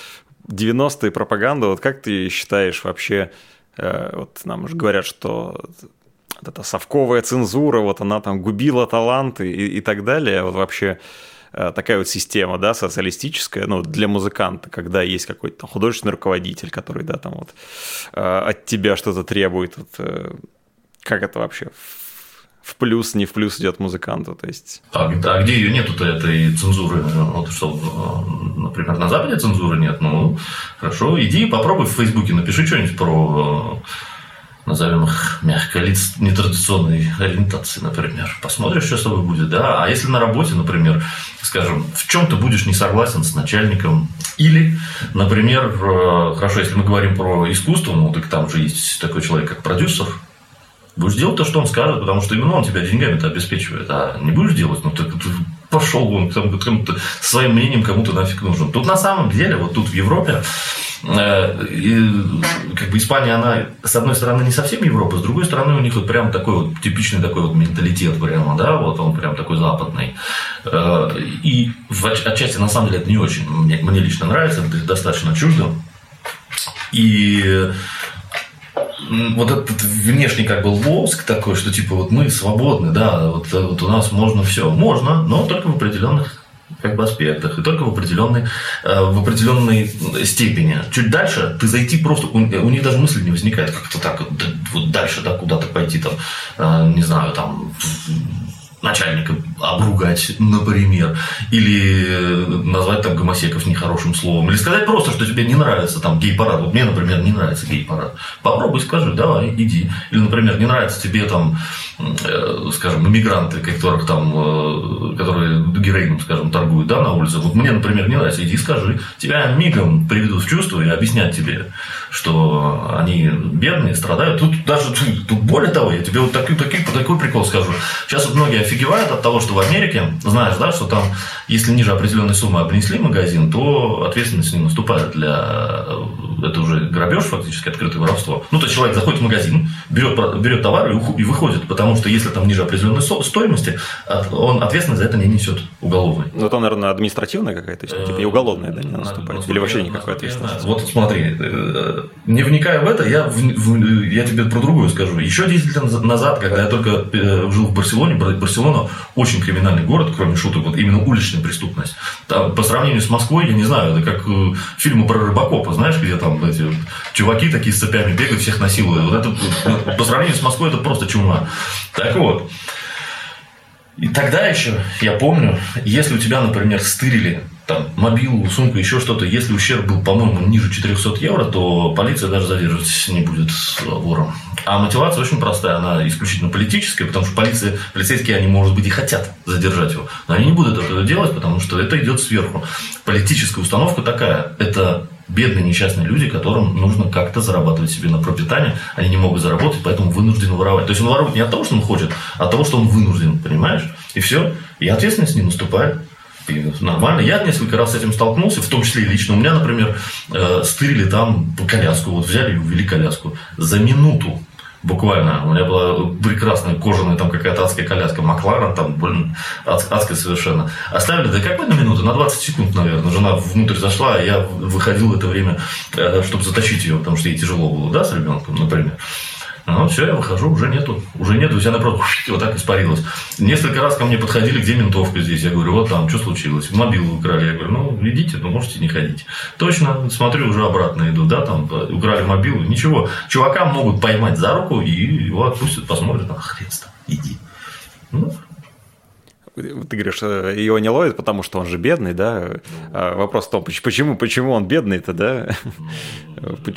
90-е пропаганда. Вот как ты считаешь вообще, э, вот нам уже говорят, что вот эта совковая цензура, вот она там губила таланты и, и так далее. Вот вообще э, такая вот система, да, социалистическая, ну, для музыканта, когда есть какой-то художественный руководитель, который, да, там вот э, от тебя что-то требует, вот, э, как это вообще в плюс, не в плюс идет музыканту, то есть... А, а где ее нету-то, этой цензуры? Вот что, например, на Западе цензуры нет, ну, хорошо, иди попробуй в Фейсбуке, напиши что-нибудь про назовем их мягко, лиц нетрадиционной ориентации, например. Посмотришь, что с тобой будет, да. А если на работе, например, скажем, в чем ты будешь не согласен с начальником, или, например, э, хорошо, если мы говорим про искусство, ну, так там же есть такой человек, как продюсер, Будешь делать то, что он скажет, потому что именно он тебя деньгами-то обеспечивает. А не будешь делать, ну ты пошел вон, кому-то, своим мнением кому-то нафиг нужен. Тут на самом деле, вот тут в Европе, э, как бы Испания, она, с одной стороны, не совсем Европа, с другой стороны, у них вот прям такой вот типичный такой вот менталитет прямо, да, вот он прям такой западный. Э, и в, отчасти, на самом деле, это не очень мне, мне лично нравится, это достаточно чуждо. И вот этот внешний как бы лоск такой, что типа вот мы свободны, да, вот, вот у нас можно все. Можно, но только в определенных как бы аспектах, и только в определенной, э, в определенной степени. Чуть дальше ты зайти просто, у, у них даже мысли не возникает как-то так, вот, дальше, да, куда-то пойти, там, э, не знаю, там, начальника обругать, например, или э, назвать там гомосеков нехорошим словом, или сказать просто, что тебе не нравится там гей-парад. Вот мне, например, не нравится гей-парад. Попробуй скажи, давай, иди. Или, например, не нравится тебе там, э, скажем, иммигранты, которых там, э, которые героином, скажем, торгуют, да, на улице. Вот мне, например, не нравится, иди скажи. Тебя мигом приведут в чувство и объяснят тебе, что они бедные, страдают. Тут даже, тут более того, я тебе вот такой, такой, такой прикол скажу. Сейчас вот многие офигевают от того, что в Америке, знаешь, да, что там, если ниже определенной суммы обнесли магазин, то ответственность не наступает для... Это уже грабеж фактически, открытое воровство. Ну, то есть человек заходит в магазин, берет, берет товар и выходит, потому что если там ниже определенной стоимости, он ответственность за это не несет уголовной. Ну, это, наверное, административная какая-то, типа не уголовная, да, не наступает? Или вообще никакой ответственности? Вот смотри, э, не вникая в это, я, в, я тебе про другое скажу. Еще 10 лет назад, когда я только э, жил в Барселоне, Барселона очень криминальный город, кроме шуток, вот именно уличная преступность. Там, по сравнению с Москвой, я не знаю, это как э, фильмы про Рыбакопа, знаешь, где там эти чуваки такие с цепями бегают, всех насилуют. Вот это, по сравнению с Москвой, это просто чума. Так вот, и тогда еще, я помню, если у тебя, например, стырили там, мобилу, сумку, еще что-то, если ущерб был, по-моему, ниже 400 евро, то полиция даже задерживать не будет вором. А мотивация очень простая, она исключительно политическая, потому что полиция, полицейские, они, может быть, и хотят задержать его, но они не будут этого делать, потому что это идет сверху. Политическая установка такая, это бедные несчастные люди, которым нужно как-то зарабатывать себе на пропитание, они не могут заработать, поэтому вынуждены воровать. То есть он ворует не от того, что он хочет, а от того, что он вынужден, понимаешь? И все, и ответственность не наступает. И нормально. Я несколько раз с этим столкнулся, в том числе и лично. У меня, например, э, стырили там коляску, вот взяли и увели коляску за минуту буквально. У меня была прекрасная кожаная там какая-то адская коляска Макларен, там, блин, адская совершенно. Оставили, да какой на минуту? На 20 секунд, наверное. Жена внутрь зашла, а я выходил в это время, э, чтобы затащить ее, потому что ей тяжело было, да, с ребенком, например. Ну, все, я выхожу, уже нету. Уже нету, вся напротив вот так испарилась. Несколько раз ко мне подходили, где ментовка здесь. Я говорю, вот там, что случилось? Мобилу украли. Я говорю, ну, идите, но можете не ходить. Точно, смотрю, уже обратно иду, да, там, украли мобилу. Ничего, чувака могут поймать за руку и его отпустят, посмотрят, а хрен там, иди. Ну, ты говоришь, э, его не ловят, потому что он же бедный, да? А вопрос в том, почему, почему он бедный-то, да?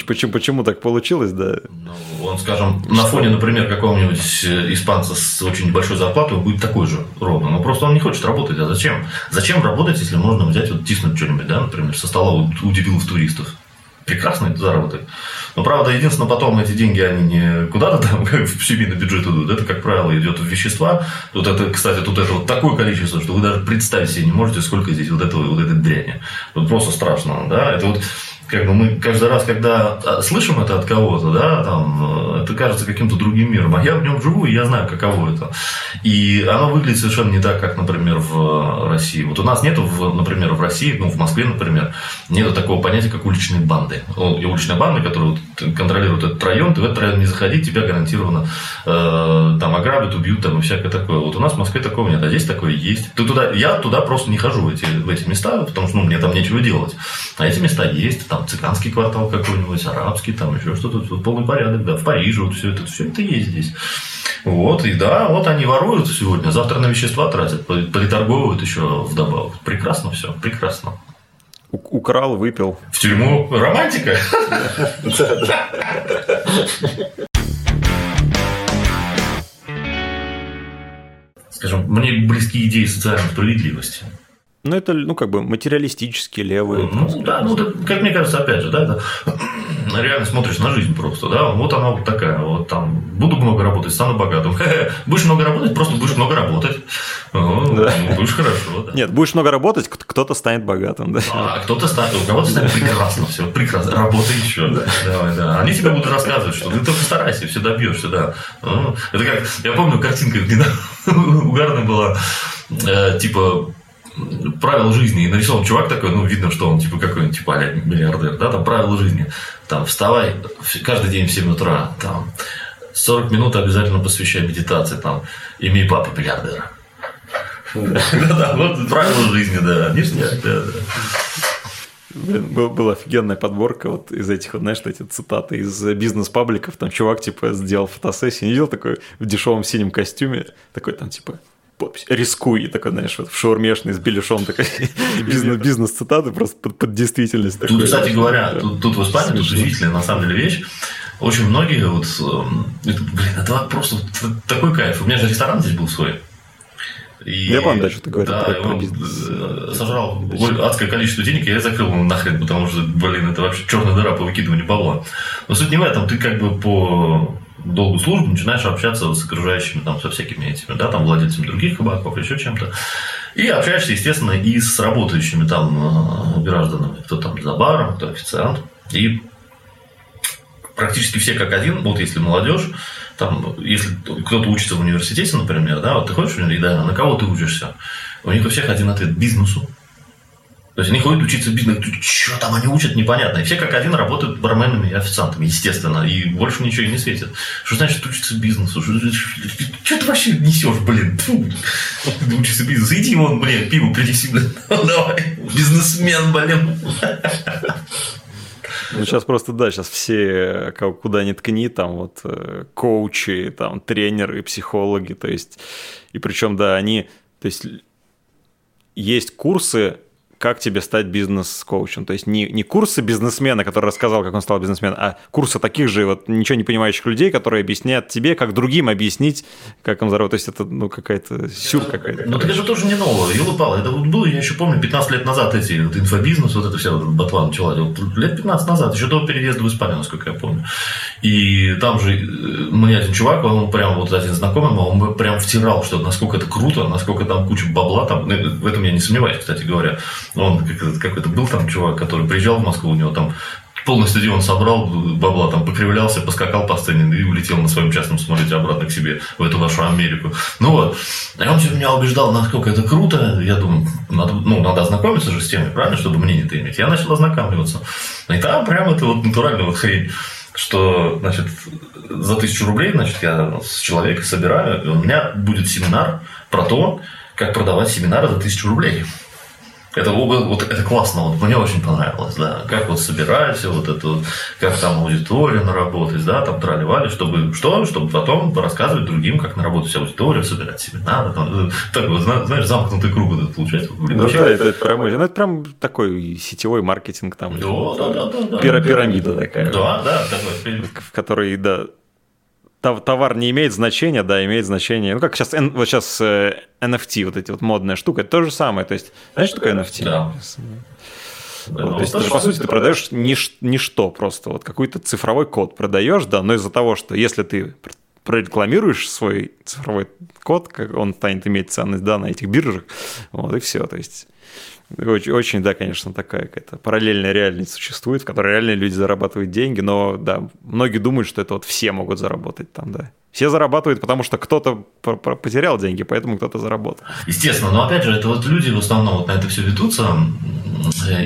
Почему, почему так получилось, да? Ну, он, скажем, на фоне, например, какого-нибудь испанца с очень большой зарплатой будет такой же ровно. Но просто он не хочет работать. А зачем? Зачем работать, если можно взять, вот тиснуть что-нибудь, да, например, со стола у дебилов туристов? Прекрасный заработок. Но, правда, единственное, потом эти деньги, они не куда-то там в семейный бюджет идут. Это, как правило, идет в вещества. Тут это, кстати, тут это вот такое количество, что вы даже представить себе не можете, сколько здесь вот этого, вот этой дряни. Вот просто страшно, да. Это вот как бы мы каждый раз, когда а, слышим это от кого-то, да, там, э, это кажется каким-то другим миром, а я в нем живу, и я знаю, каково это. И оно выглядит совершенно не так, как, например, в России. Вот у нас нету, например, в России, ну, в Москве, например, нету такого понятия, как уличные банды. И уличная банда, которая вот контролирует этот район, ты в этот район не заходи, тебя гарантированно э, там ограбят, убьют там и всякое такое. Вот у нас в Москве такого нет, а здесь такое есть. Ты туда, я туда просто не хожу в эти, в эти места, потому что ну, мне там нечего делать. А эти места есть, там цыганский квартал какой-нибудь, арабский, там еще что-то, тут полный порядок, да, в Париже вот все это, все это есть здесь. Вот, и да, вот они воруют сегодня, завтра на вещества тратят, приторговывают еще вдобавок. Прекрасно все, прекрасно. Украл, выпил. В тюрьму романтика? Скажем, мне близки идеи социальной справедливости. Ну, это, ну, как бы материалистические левые. Ну, да, ну, это, как мне кажется, опять же, да, это реально смотришь на жизнь просто, да, вот она вот такая, вот там, буду много работать, стану богатым. Будешь много работать, просто будешь много работать. Да. Ну, будешь хорошо, да. Нет, будешь много работать, кто-то станет богатым, да. А кто-то станет, у кого-то станет прекрасно, все, прекрасно, работай еще, да. Давай, да. Они тебе будут рассказывать, что ты только старайся, все добьешься, да. Это как, я помню, картинка угарная была, э, типа, правил жизни. И нарисован чувак такой, ну, видно, что он типа какой-нибудь типа миллиардер, да, там правила жизни. Там вставай каждый день в 7 утра, там 40 минут обязательно посвящай медитации, там, имей папу миллиардера. Да-да, вот правила жизни, да, ништяк, да, да. Блин, был, была офигенная подборка вот из этих, вот, знаешь, эти цитаты из бизнес-пабликов. Там чувак, типа, сделал фотосессию, не видел такой в дешевом синем костюме, такой там, типа, подпись «Рискуй», и такой, знаешь, вот в шаурмешной с беляшом такая бизнес-цитаты просто под, под действительность. Тут, кстати говоря, тут, тут в Испании, тут удивительная на самом деле вещь. Очень многие вот, эм, это, блин, это просто такой кайф. У меня же ресторан здесь был свой. И, я помню, да, что ты говорил да, про, про бизнес. Э, сожрал адское количество денег, и я закрыл его нахрен, потому что, блин, это вообще черная дыра по выкидыванию бабла. Но суть не в этом, ты как бы по долгую службу начинаешь общаться с окружающими, там, со всякими этими, да, там, владельцами других кабаков, еще чем-то. И общаешься, естественно, и с работающими там гражданами, кто там за баром, кто официант. И практически все как один, вот если молодежь, там, если кто-то учится в университете, например, да, вот ты ходишь в да, на кого ты учишься? У них у всех один ответ – бизнесу. То есть они ходят учиться бизнесу, что там они учат, непонятно. И все как один работают барменами и официантами, естественно, и больше ничего и не светит. Что значит учиться бизнесу? Что, ты вообще несешь, блин? Учиться бизнесу. Иди вон, блин, пиво принеси, блин. Давай, бизнесмен, блин. Ну, сейчас просто, да, сейчас все, куда ни ткни, там вот э, коучи, там тренеры, психологи, то есть, и причем, да, они, то есть, есть курсы как тебе стать бизнес-коучем. То есть не, не курсы бизнесмена, который рассказал, как он стал бизнесменом, а курсы таких же вот ничего не понимающих людей, которые объясняют тебе, как другим объяснить, как им заработать. То есть это ну, какая-то сюр какая-то. Ну, это тоже не новое. Елы это вот было, я еще помню, 15 лет назад эти вот инфобизнес, вот это вся вот ботва начала. Лет 15 назад, еще до переезда в Испанию, насколько я помню. И там же э, мне один чувак, он прям вот один знакомый, он прям втирал, что насколько это круто, насколько там куча бабла, там, ну, в этом я не сомневаюсь, кстати говоря он какой-то был там чувак, который приезжал в Москву, у него там полный стадион собрал, бабла там покривлялся, поскакал по сцене и улетел на своем частном самолете обратно к себе, в эту вашу Америку. Ну вот, и он меня убеждал, насколько это круто. Я думаю, надо, ну, надо ознакомиться же с темой, правильно, чтобы мнение-то иметь. Я начал ознакомливаться. И там прям это вот натуральная вот хрень что, значит, за тысячу рублей, значит, я с человека собираю, и у меня будет семинар про то, как продавать семинары за тысячу рублей. Это, вот, это классно, вот мне очень понравилось, да, как вот собирать вот это, как там аудитория наработать, да, там тролливали, чтобы что, чтобы потом рассказывать другим, как наработать аудиторию, собирать семинары, там, так вот, знаешь, замкнутый круг это получается. Блин, ну, вообще, да, это, это, прям, ну, это прям такой сетевой маркетинг там. Да, да, да, да, да. Пирамида такая. Да, да, такой. В которой, да, товар не имеет значения, да, имеет значение. Ну, как сейчас, вот сейчас NFT, э, вот эти вот модная штука, это то же самое. То есть, знаешь, что такое NFT? Да. Вот, то есть, ты, по сути, ты продаешь нич- ничто просто, вот какой-то цифровой код продаешь, да, но из-за того, что если ты прорекламируешь свой цифровой код, как он станет иметь ценность, да, на этих биржах, вот и все, то есть очень, очень, да, конечно, такая какая-то параллельная реальность существует, в которой реальные люди зарабатывают деньги, но, да, многие думают, что это вот все могут заработать там, да. Все зарабатывают, потому что кто-то потерял деньги, поэтому кто-то заработал. Естественно, но опять же, это вот люди в основном вот на это все ведутся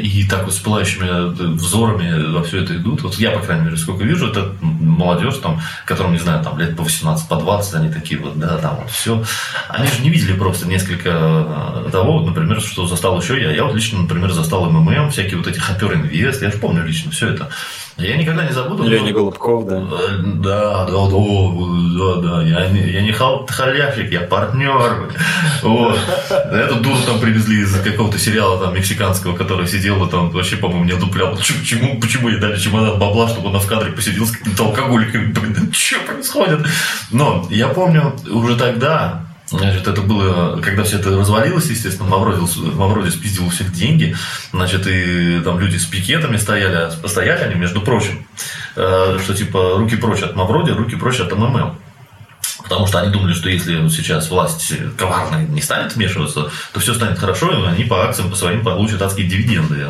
и так вот с пылающими взорами во все это идут. Вот я, по крайней мере, сколько вижу, это молодежь, там, которым, не знаю, там лет по 18, по 20, они такие вот, да, там вот все. Они же не видели просто несколько э, того, вот, например, что застал еще я. Я вот лично, например, застал МММ, всякие вот эти Хапер Инвест, я же помню лично все это. Я никогда не забуду. Леня Голубков, да. Да, да, да, да, да. Я, я не халявщик, я партнер. Вот. Эту дуру там привезли из какого-то сериала там мексиканского, который сидел там вообще, по-моему, не одуплял. Почему, почему ей дали чемодан бабла, чтобы он в кадре посидел с какими-то алкоголиками? Блин, что происходит? Но я помню уже тогда, Значит, это было, когда все это развалилось, естественно, Мавроди, Мавроди спиздил у всех деньги, значит, и там люди с пикетами стояли, стояли они, между прочим, э, что типа руки прочь от Мавроди, руки прочь от МММ. Потому что они думали, что если сейчас власть коварная не станет вмешиваться, то все станет хорошо, и они по акциям по своим получат адские дивиденды.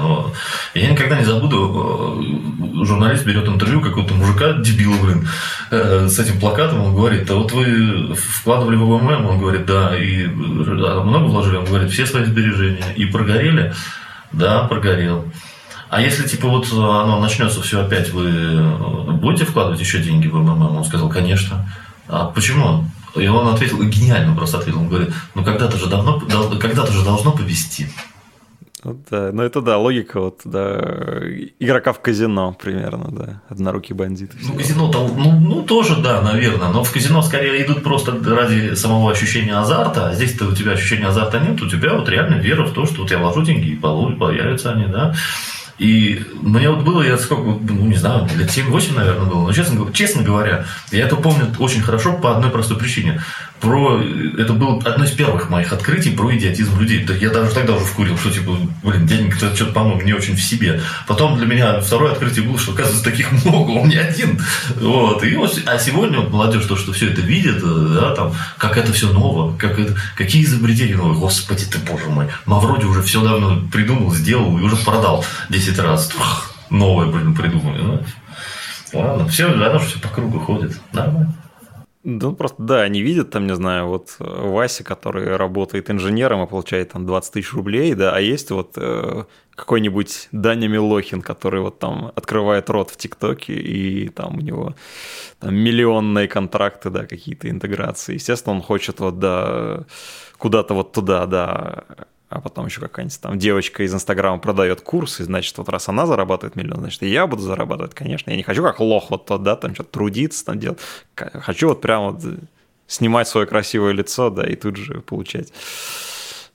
Я никогда не забуду, э, журналист берет интервью какого-то мужика, дебила, блин, э, с этим плакатом, он говорит, а вот вы вкладывали в ВММ, он говорит, да, и а много вложили, он говорит, все свои сбережения, и прогорели, да, прогорел. А если, типа, вот оно начнется все опять, вы будете вкладывать еще деньги в МММ? Он сказал, конечно. А почему? И он ответил, гениально просто ответил, он говорит, ну когда-то же давно, когда-то же должно повести. Ну, да, ну это да, логика вот, да, игрока в казино примерно, да, однорукий бандит. Ну, казино там, ну, ну, тоже, да, наверное, но в казино скорее идут просто ради самого ощущения азарта, а здесь-то у тебя ощущения азарта нет, у тебя вот реально вера в то, что вот я вложу деньги и появятся они, да. И мне вот было, я сколько, ну не знаю, лет 7-8, наверное, было. Но честно, честно говоря, я это помню очень хорошо по одной простой причине. про... Это было одно из первых моих открытий про идиотизм людей. Я даже тогда уже вкурил, что типа, блин, дяденька, что-то, по-моему, не очень в себе. Потом для меня второе открытие было, что, оказывается, таких много, он не один. Вот. И вот, а сегодня вот молодежь, то, что все это видит, да, там, как это все ново, как это, какие изобретения новые. Господи ты, боже мой. Мавроди уже все давно придумал, сделал и уже продал 10 раз. Новое, блин, придумали. Ну, ладно, все, оно же все по кругу ходит. Нормально. Ну, просто, да, они видят, там, не знаю, вот э, Вася, который работает инженером и получает там 20 тысяч рублей, да, а есть вот э, какой-нибудь Даня Милохин, который вот там открывает рот в ТикТоке, и там у него там миллионные контракты, да, какие-то интеграции. Естественно, он хочет вот, да, куда-то вот туда, да, а потом еще какая-нибудь там девочка из Инстаграма продает курс, и значит, вот раз она зарабатывает миллион, значит, и я буду зарабатывать, конечно. Я не хочу как лох вот тот, да, там что-то трудиться, там делать. Хочу вот прямо вот снимать свое красивое лицо, да, и тут же получать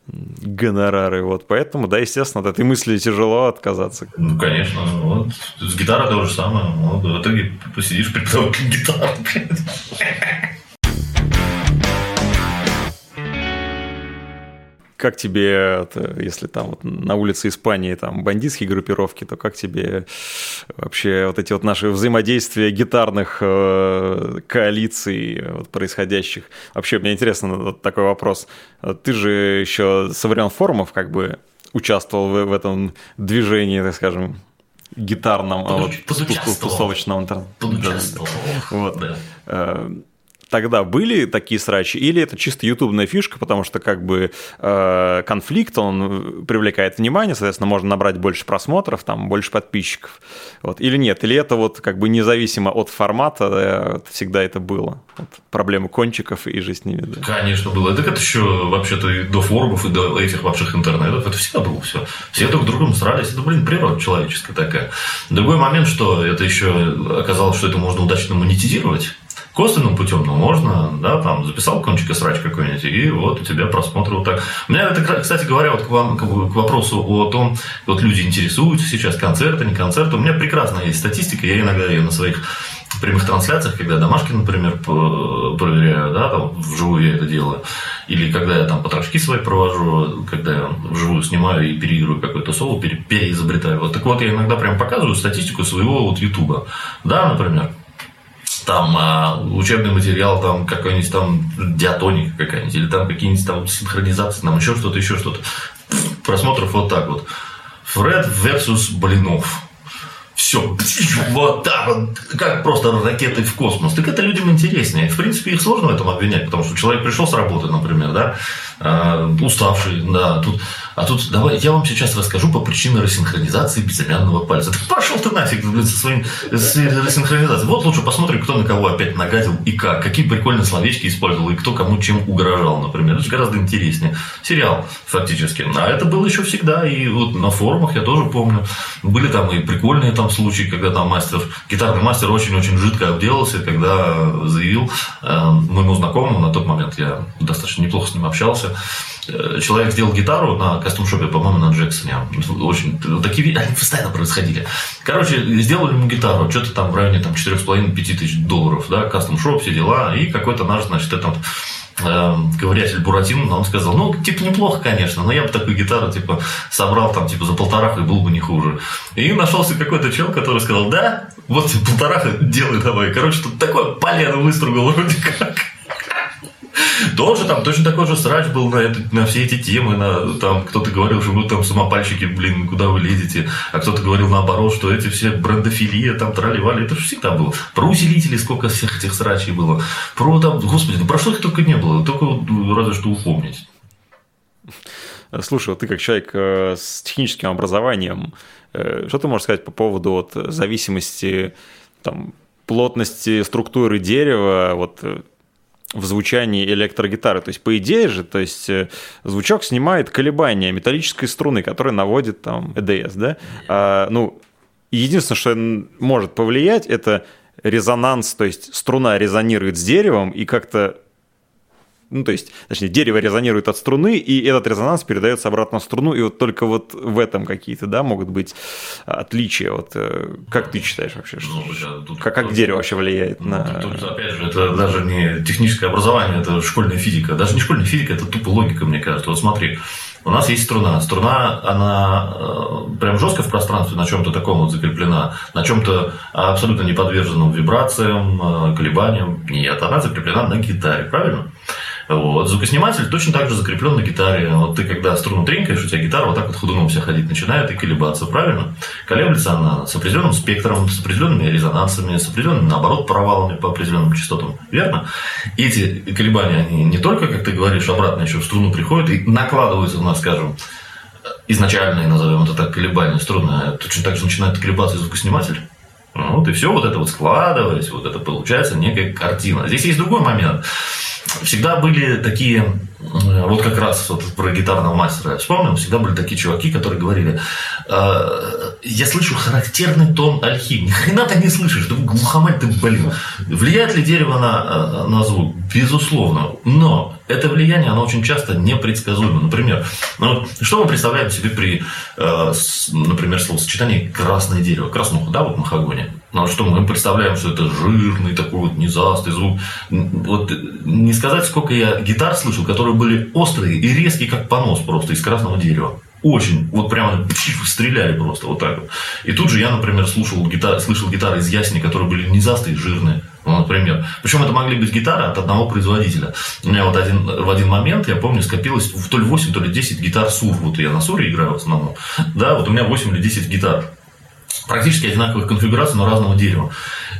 гонорары. Вот поэтому, да, естественно, от этой мысли тяжело отказаться. Ну, конечно. Вот. С гитарой то же самое. Вот, в итоге посидишь преподаватель гитары. Как тебе, если там вот на улице Испании там бандитские группировки, то как тебе вообще вот эти вот наши взаимодействия гитарных э, коалиций вот, происходящих? Вообще, мне интересно вот такой вопрос. Ты же еще со времен форумов как бы участвовал в, в этом движении, так скажем, гитарном, Подуч, вот, тусовочном. Подучаствовал. Вот. Да. Тогда были такие срачи, или это чисто ютубная фишка, потому что как бы э, конфликт, он привлекает внимание, соответственно, можно набрать больше просмотров, там, больше подписчиков. Вот. Или нет, или это вот как бы независимо от формата, э, всегда это было. Вот, проблемы кончиков и жизнь с ними. Да. Конечно, было. Так это еще вообще-то и до форумов, и до этих вообще интернетов, это всегда было все. Все друг другом срались, это, блин, природа человеческая такая. Другой момент, что это еще оказалось, что это можно удачно монетизировать, Косвенным путем, ну, можно, да, там, записал кончик и срач какой-нибудь, и вот у тебя просмотры вот так. У меня это, кстати говоря, вот к, вам, к вопросу о том, вот люди интересуются сейчас, концерты, не концерты. У меня прекрасная есть статистика, я иногда ее на своих прямых трансляциях, когда домашки, например, проверяю, да, там вживую я это делаю, или когда я там потрошки свои провожу, когда я вживую снимаю и переигрываю какое-то соло, переизобретаю. Вот так вот я иногда прям показываю статистику своего вот Ютуба. Да, например, там а, учебный материал, там какой-нибудь там диатоника какая-нибудь, или там какие-нибудь там синхронизации, там еще что-то, еще что-то. Просмотров вот так вот. Фред versus Блинов. Все, вот так вот, как просто ракеты в космос. Так это людям интереснее. В принципе, их сложно в этом обвинять, потому что человек пришел с работы, например, да, э, уставший, да, тут а тут давай, я вам сейчас расскажу по причине рассинхронизации безымянного пальца. Так пошел ты нафиг, блин, со своим рассинхронизацией. Вот лучше посмотрим, кто на кого опять нагадил и как. Какие прикольные словечки использовал и кто кому чем угрожал, например. Это же гораздо интереснее. Сериал, фактически. А это было еще всегда. И вот на форумах я тоже помню. Были там и прикольные там случаи, когда там мастер, гитарный мастер очень-очень жидко обделался, когда заявил э, моему знакомому, на тот момент я достаточно неплохо с ним общался, Э, человек сделал гитару на костюм-шопе, по-моему, на Джексоне. Очень, такие они постоянно происходили. Короче, сделали ему гитару, что-то там в районе там, 4,5-5 тысяч долларов, да, кастом-шоп, все дела, и какой-то наш, значит, этот э, ковырятель Буратино, он сказал, ну, типа, неплохо, конечно, но я бы такую гитару, типа, собрал там, типа, за полторах и был бы не хуже. И нашелся какой-то чел, который сказал, да, вот полтораха делай давай. Короче, тут такое полено выстругал вроде как. Тоже там точно такой же срач был на, это, на все эти темы. На, там кто-то говорил, что вы там самопальщики, блин, куда вы лезете. А кто-то говорил наоборот, что эти все брендофилия, там трали-вали. Это же всегда было. Про усилители сколько всех этих срачей было. Про там, господи, ну про что их только не было. Только разве что упомнить. Слушай, вот ты как человек э, с техническим образованием, э, что ты можешь сказать по поводу вот зависимости там, плотности структуры дерева, вот э, в звучании электрогитары. То есть, по идее же, то есть, э, звучок снимает колебания металлической струны, которая наводит там EDS, да? А, ну, единственное, что может повлиять, это резонанс, то есть струна резонирует с деревом и как-то ну, то есть, точнее, дерево резонирует от струны, и этот резонанс передается обратно в струну, и вот только вот в этом какие-то, да, могут быть отличия. Вот э, как ты считаешь вообще, что, ну, тут, как, как дерево вообще влияет ну, на... Тут, опять же, это даже не техническое образование, это школьная физика. Даже не школьная физика, это тупо логика, мне кажется. Вот смотри, у нас есть струна. Струна, она э, прям жестко в пространстве на чем-то таком вот закреплена, на чем-то абсолютно не подверженном вибрациям, э, колебаниям. Нет, она закреплена на гитаре, правильно? Вот. Звукосниматель точно так же закреплен на гитаре. Вот ты когда струну тренькаешь, у тебя гитара вот так вот ходуном вся ходить начинает и колебаться, правильно? Колеблется она с определенным спектром, с определенными резонансами, с определенными, наоборот, провалами по определенным частотам, верно? эти колебания, они не только, как ты говоришь, обратно еще в струну приходят и накладываются на, скажем, изначальные, назовем это так, колебания струны, а точно так же начинает колебаться и звукосниматель. Вот и все вот это вот складываясь, вот это получается некая картина. Здесь есть другой момент всегда были такие, вот как раз вот про гитарного мастера я вспомнил, всегда были такие чуваки, которые говорили, «Э, я слышу характерный тон альхи, ни хрена ты не слышишь, ты глухомать ты, блин. Влияет ли дерево на, э, на звук? Безусловно, но это влияние, оно очень часто непредсказуемо. Например, ну, что мы представляем себе при, э, например, словосочетании «красное дерево», краснуха, да, вот махагония. Ну, а что мы представляем, что это жирный такой вот низастый звук. Вот не сказать, сколько я гитар слышал, которые были острые и резкие, как понос просто из красного дерева. Очень, вот прямо стреляли просто вот так вот. И тут же я, например, слушал гитар, слышал гитары из ясени, которые были низастые, жирные. Ну, например. Причем это могли быть гитары от одного производителя. У меня вот один, в один момент, я помню, скопилось то ли 8, то ли 10 гитар Сур. Вот я на Суре играю в основном. Да, вот у меня 8 или 10 гитар практически одинаковых конфигураций, но разного дерева.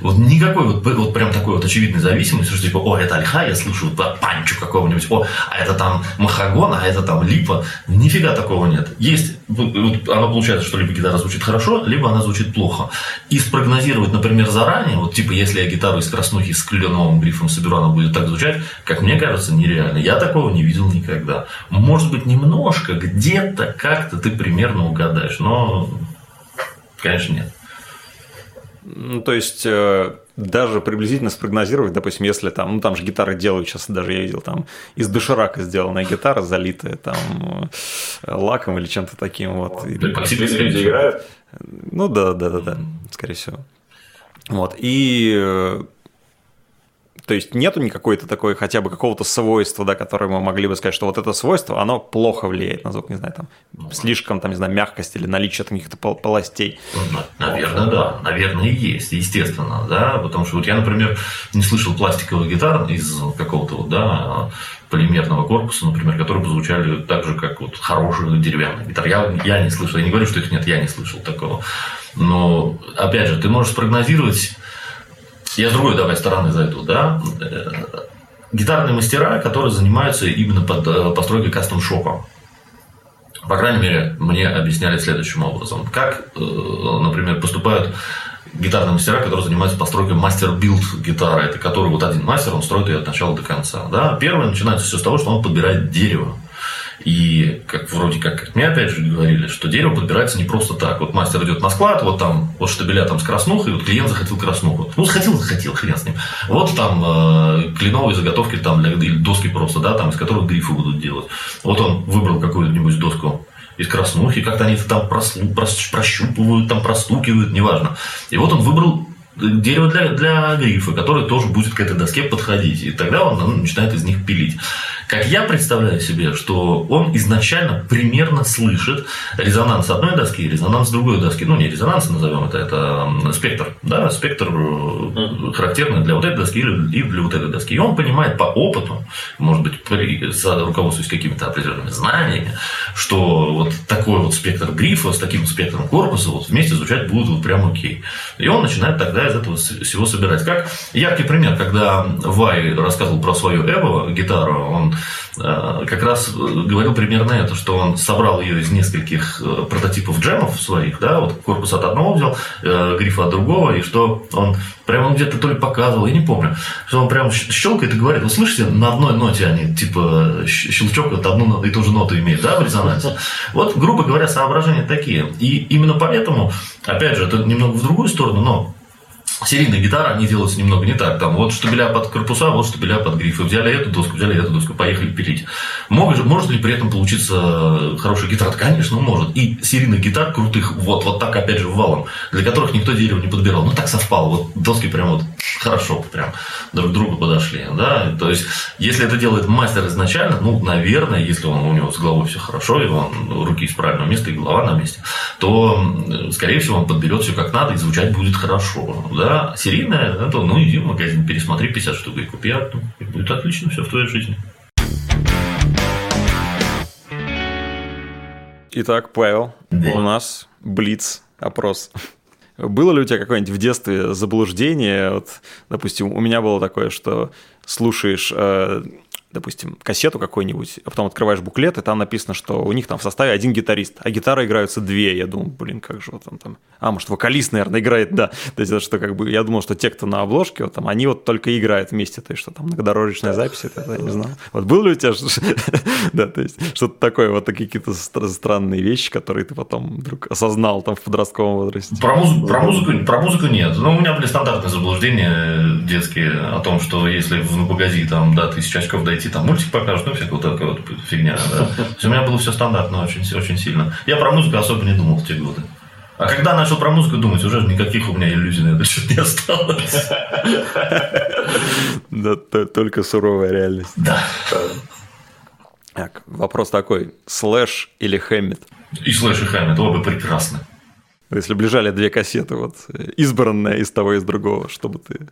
Вот никакой вот, вот прям такой вот очевидной зависимости, что типа, о, это альха, я слышу панчу какого-нибудь, о, а это там махагон, а это там липа. Нифига такого нет. Есть, вот, оно получается, что либо гитара звучит хорошо, либо она звучит плохо. И спрогнозировать, например, заранее, вот типа, если я гитару из краснухи с кленовым грифом соберу, она будет так звучать, как мне кажется, нереально. Я такого не видел никогда. Может быть, немножко, где-то, как-то ты примерно угадаешь, но Конечно, нет. Ну, то есть, э, даже приблизительно спрогнозировать, допустим, если там, ну, там же гитары делают, сейчас даже я видел, там, из доширака сделанная гитара, залитая там э, лаком или чем-то таким, вот. Да, по себе люди играют? Ну, да, да, да, да, скорее всего. Вот, и э, то есть нету никакой-то такой хотя бы какого-то свойства, да, которое мы могли бы сказать, что вот это свойство, оно плохо влияет на звук, не знаю, там, слишком, там, не знаю, мягкость или наличие каких-то полостей. Ну, наверное, да, наверное, есть, естественно, да, потому что вот я, например, не слышал пластиковых гитар из какого-то вот, да, полимерного корпуса, например, которые бы звучали так же, как вот хорошие деревянные гитары. Я, я не слышал, я не говорю, что их нет, я не слышал такого. Но, опять же, ты можешь спрогнозировать я с другой давай стороны зайду, да, э, гитарные мастера, которые занимаются именно под э, постройкой кастом-шопа. По крайней мере, мне объясняли следующим образом. Как, э, например, поступают гитарные мастера, которые занимаются постройкой master-build гитары. Это который вот один мастер, он строит ее от начала до конца. Да? Первое начинается все с того, что он подбирает дерево. И как вроде как, как мне опять же говорили, что дерево подбирается не просто так. Вот мастер идет на склад, вот там вот штабеля там с краснухой, вот клиент захотел краснуху. Ну, захотел, захотел, хрен с ним. Вот там э, кленовые заготовки там для доски просто, да, там из которых грифы будут делать. Вот он выбрал какую-нибудь доску из краснухи, как-то они там прощупывают, там простукивают, неважно. И вот он выбрал дерево для, для грифа, которое тоже будет к этой доске подходить. И тогда он ну, начинает из них пилить. Как я представляю себе, что он изначально примерно слышит резонанс одной доски и резонанс другой доски. Ну, не резонанс назовем это, это спектр. Да, спектр э, характерный для вот этой доски или для вот этой доски. И он понимает по опыту, может быть, при, руководствуясь какими-то определенными знаниями, что вот такой вот спектр грифа с таким спектром корпуса вот вместе звучать будут вот прям окей. И он начинает тогда из этого всего собирать. Как яркий пример, когда Вай рассказывал про свою Эбо гитару, он Э, как раз говорил примерно это, что он собрал ее из нескольких э, прототипов джемов своих, да, вот корпус от одного взял, э, гриф от другого, и что он прямо где-то то ли показывал, я не помню, что он прям щелкает и говорит, вы слышите, на одной ноте они, типа, щелчок вот одну и ту же ноту имеют, да, в резонансе. Вот, грубо говоря, соображения такие. И именно поэтому, опять же, это немного в другую сторону, но серийные гитары, они делаются немного не так. Там вот штабеля под корпуса, вот штабеля под грифы. Взяли эту доску, взяли эту доску, поехали пилить. Может, может ли при этом получиться хорошая гитара? Конечно, может. И серийных гитар крутых, вот, вот так, опять же, валом, для которых никто дерево не подбирал. Ну, так совпало. Вот доски прям вот хорошо прям друг к другу подошли. Да? То есть, если это делает мастер изначально, ну, наверное, если он, у него с головой все хорошо, и он руки из правильного места, и голова на месте, то, скорее всего, он подберет все как надо, и звучать будет хорошо. Да? Серийная, это, ну, иди в магазин, пересмотри 50 штук и купи одну. И будет отлично все в твоей жизни. Итак, Павел, да. у нас Блиц опрос. Было ли у тебя какое-нибудь в детстве заблуждение? Вот, допустим, у меня было такое, что слушаешь э, допустим, кассету какую-нибудь, а потом открываешь буклет, и там написано, что у них там в составе один гитарист, а гитары играются две. Я думаю, блин, как же вот он там... А, может, вокалист, наверное, играет, да. То есть, что как бы, я думал, что те, кто на обложке, вот там, они вот только играют вместе, то есть, что там многодорожечная запись, это я не знал. Вот был ли у тебя да, то есть, что-то такое, вот такие какие-то странные вещи, которые ты потом вдруг осознал там в подростковом возрасте? Про музыку, про музыку, про музыку нет. Ну, у меня были стандартные заблуждения детские о том, что если в погоди, там, да, тысяча очков дойти найти, там мультик покажут, ну, всякая вот такая вот фигня. Да. у меня было все стандартно очень, очень сильно. Я про музыку особо не думал в те годы. А когда начал про музыку думать, уже никаких у меня иллюзий на этот счет не осталось. Да, только суровая реальность. Да. Так, вопрос такой, слэш или хэммит? И слэш, и хэммит, оба прекрасны. Если бы лежали две кассеты, вот избранная из того и из другого, что бы ты...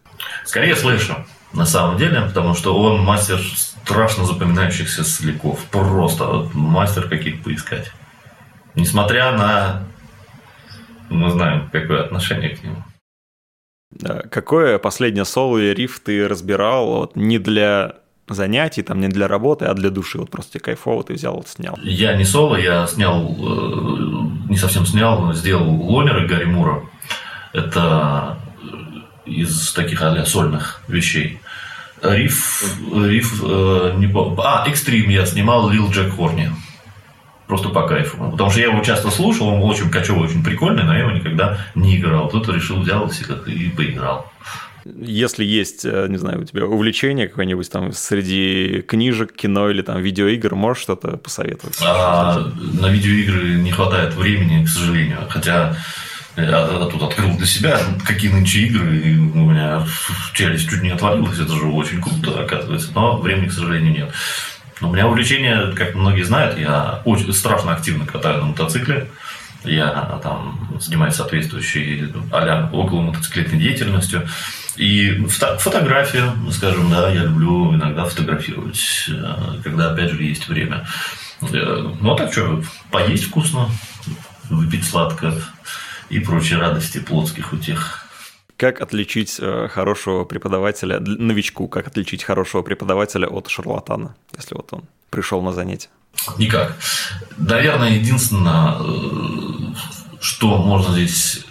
Скорее слэша, на самом деле, потому что он мастер страшно запоминающихся слегов. Просто вот мастер каких поискать. Несмотря на... Мы знаем, какое отношение к нему. Какое последнее соло и риф ты разбирал вот, не для занятий, там не для работы, а для души. Вот просто тебе кайфово, ты взял, снял. Я не соло, я снял, э, не совсем снял, сделал ломеры Гарри Мура. Это из таких а сольных вещей. Риф, риф, э, не помню. А, Экстрим я снимал Лил Джек Хорни. Просто по кайфу. Потому что я его часто слушал, он очень кочевый, очень прикольный, но я его никогда не играл. Тут решил, взял и поиграл. Если есть, э, не знаю, у тебя увлечение какое-нибудь там среди книжек, кино или там видеоигр, можешь что-то посоветовать? А, на видеоигры не хватает времени, к сожалению. Хотя я тут открыл для себя, какие нынче игры, и у меня челюсть чуть не отвалилась, это же очень круто, оказывается, но времени, к сожалению, нет. Но у меня увлечение, как многие знают, я очень страшно активно катаю на мотоцикле, я там занимаюсь соответствующей а около мотоциклетной деятельностью. И фотография, скажем, да, я люблю иногда фотографировать, э, когда, опять же, есть время. Э, ну, а так что, поесть вкусно, выпить сладко, и прочие радости плотских утех. Как отличить э, хорошего преподавателя, новичку, как отличить хорошего преподавателя от шарлатана, если вот он пришел на занятие? Никак. Наверное, единственное, э, что можно здесь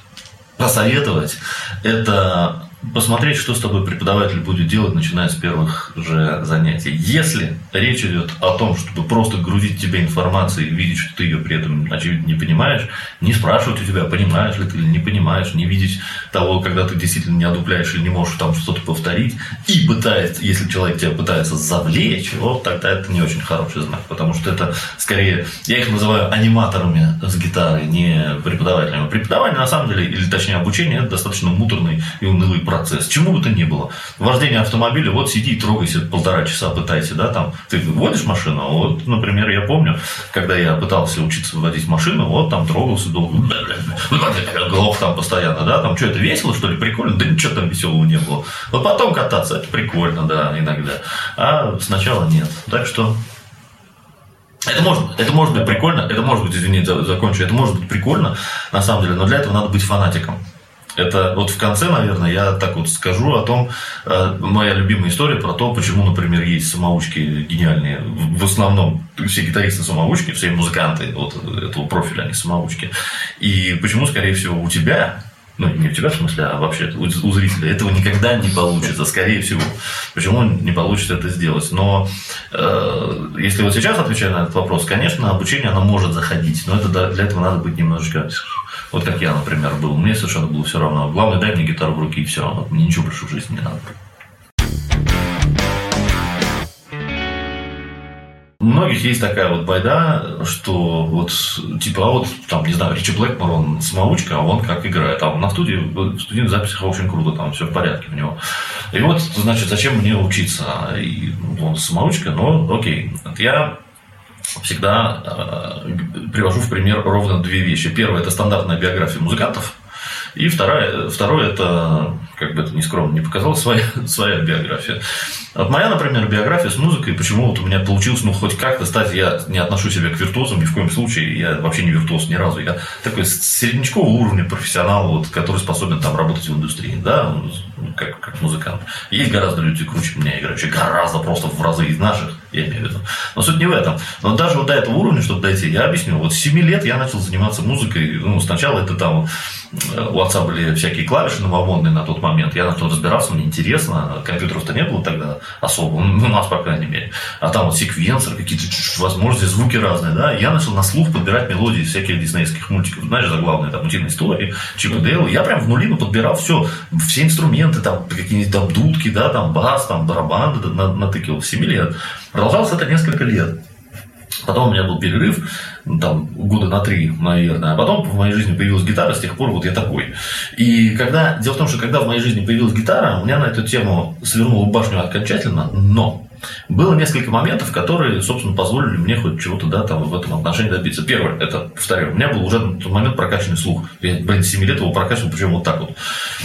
посоветовать, это посмотреть, что с тобой преподаватель будет делать, начиная с первых же занятий. Если речь идет о том, чтобы просто грузить тебе информацию и видеть, что ты ее при этом, очевидно, не понимаешь, не спрашивать у тебя, понимаешь ли ты или не понимаешь, не видеть того, когда ты действительно не одупляешь или не можешь там что-то повторить, и пытается, если человек тебя пытается завлечь, вот тогда это не очень хороший знак, потому что это скорее, я их называю аниматорами с гитарой, не преподавателями. Преподавание, на самом деле, или точнее обучение, это достаточно муторный и унылый процесс. Чему бы то ни было. Вождение автомобиля, вот сиди и трогайся полтора часа, пытайся, да, там, ты водишь машину, вот, например, я помню, когда я пытался учиться водить машину, вот там трогался долго, глох там постоянно, да, там, что, это весело, что ли, прикольно? Да ничего там веселого не было. Вот потом кататься, это прикольно, да, иногда. А сначала нет. Так что это может, это может быть прикольно, это может быть, извините, закончу, это может быть прикольно, на самом деле, но для этого надо быть фанатиком. Это вот в конце, наверное, я так вот скажу о том, э, моя любимая история про то, почему, например, есть самоучки гениальные. В основном все гитаристы самоучки, все музыканты вот этого профиля, они самоучки. И почему, скорее всего, у тебя ну, не у тебя в смысле, а вообще у, зрителя, этого никогда не получится, скорее всего. Почему не получится это сделать? Но э, если вот сейчас отвечаю на этот вопрос, конечно, обучение оно может заходить, но это, для этого надо быть немножечко вот как я, например, был. Мне совершенно было все равно. Главное, дай мне гитару в руки, и все. Мне ничего больше в жизни не надо. Многих есть такая вот байда, что вот, типа, а вот, там, не знаю, Ричи Блэкмор, он самоучка, а он как играет. А на студии, в студийных записях очень круто, там все в порядке у него. И вот, значит, зачем мне учиться? И он самоучка, но окей. Я всегда э, привожу в пример ровно две вещи. Первое – это стандартная биография музыкантов, и вторая, второе – это, как бы это ни скромно не показалось, своя, своя биография. Вот моя, например, биография с музыкой, почему вот у меня получилось, ну, хоть как-то стать, я не отношу себя к виртуозам ни в коем случае, я вообще не виртуоз ни разу, я такой среднячкового уровня профессионал, вот, который способен там работать в индустрии, да, как, как музыкант. Есть гораздо люди круче меня играющие, гораздо просто в разы из наших, я имею в виду. Но суть не в этом. Но даже вот до этого уровня, чтобы дойти, я объясню. Вот с 7 лет я начал заниматься музыкой. Ну, сначала это там э, у отца были всякие клавиши новомодные на тот момент. Я начал разбираться, мне интересно. Компьютеров-то не было тогда особо, ну, у нас, по крайней мере. А там вот секвенсор, какие-то возможности, звуки разные, да. Я начал на слух подбирать мелодии всяких диснеевских мультиков. Знаешь, заглавные там утиные истории, Чип и Дейл. Я прям в нулину подбирал все, все инструменты, там какие-нибудь там дудки, да, там бас, там барабаны натыкивал. 7 лет. Продолжалось это несколько лет. Потом у меня был перерыв, ну, там, года на три, наверное. А потом в моей жизни появилась гитара, с тех пор вот я такой. И когда, дело в том, что когда в моей жизни появилась гитара, у меня на эту тему свернула башню окончательно, но было несколько моментов, которые, собственно, позволили мне хоть чего-то да, там, в этом отношении добиться. Первое, это, повторяю, у меня был уже на тот момент прокачанный слух. Я, блин, 7 лет его прокачивал, причем вот так вот,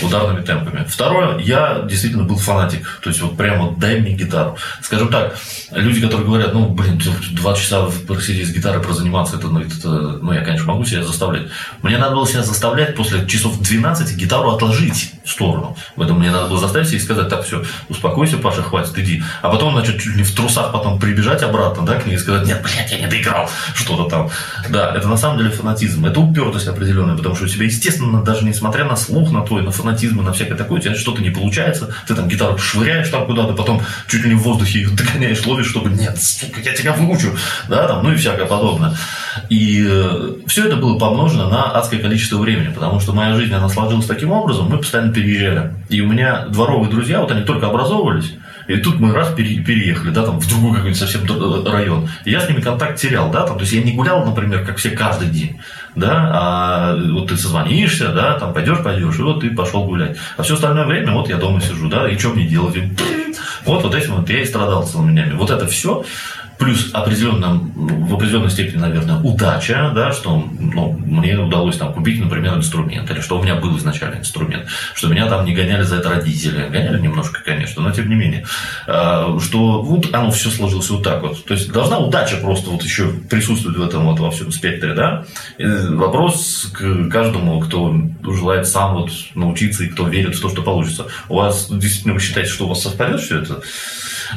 ударными темпами. Второе, я действительно был фанатик. То есть, вот прямо дай мне гитару. Скажем так, люди, которые говорят, ну, блин, два часа просидеть с гитарой, прозаниматься, это, ну, это, ну, я, конечно, могу себя заставлять. Мне надо было себя заставлять после часов 12 гитару отложить в сторону. Поэтому мне надо было заставить себя и сказать, так, все, успокойся, Паша, хватит, иди. А потом начать чуть ли в трусах потом прибежать обратно, да, к ней и сказать, нет, блядь, я не доиграл, что-то там. Да, это на самом деле фанатизм, это упертость определенная, потому что у тебя, естественно, даже несмотря на слух, на твой, на фанатизм и на всякое такое, у тебя что-то не получается, ты там гитару швыряешь там куда-то, потом чуть ли не в воздухе ее догоняешь, ловишь, чтобы, нет, сука, я тебя выучу, да, там, ну и всякое подобное. И э, все это было помножено на адское количество времени, потому что моя жизнь, она сложилась таким образом, мы постоянно переезжали. И у меня дворовые друзья, вот они только образовывались, и тут мы раз переехали, да, там в другой какой-нибудь совсем э, район. И я с ними контакт терял, да, там, то есть я не гулял, например, как все каждый день, да, а вот ты созвонишься, да, там пойдешь, пойдешь, и вот ты пошел гулять. А все остальное время вот я дома сижу, да, и что мне делать? Вот, вот этим вот я и страдал целыми днями. Вот это все плюс определенно, в определенной степени, наверное, удача, да, что ну, мне удалось там купить, например, инструмент, или что у меня был изначально инструмент, что меня там не гоняли за это родители, гоняли немножко, конечно, но тем не менее, а, что вот оно все сложилось вот так вот. То есть должна удача просто вот еще присутствовать в этом вот во всем спектре, да. И вопрос к каждому, кто желает сам вот научиться и кто верит в то, что получится. У вас действительно вы считаете, что у вас совпадет все это?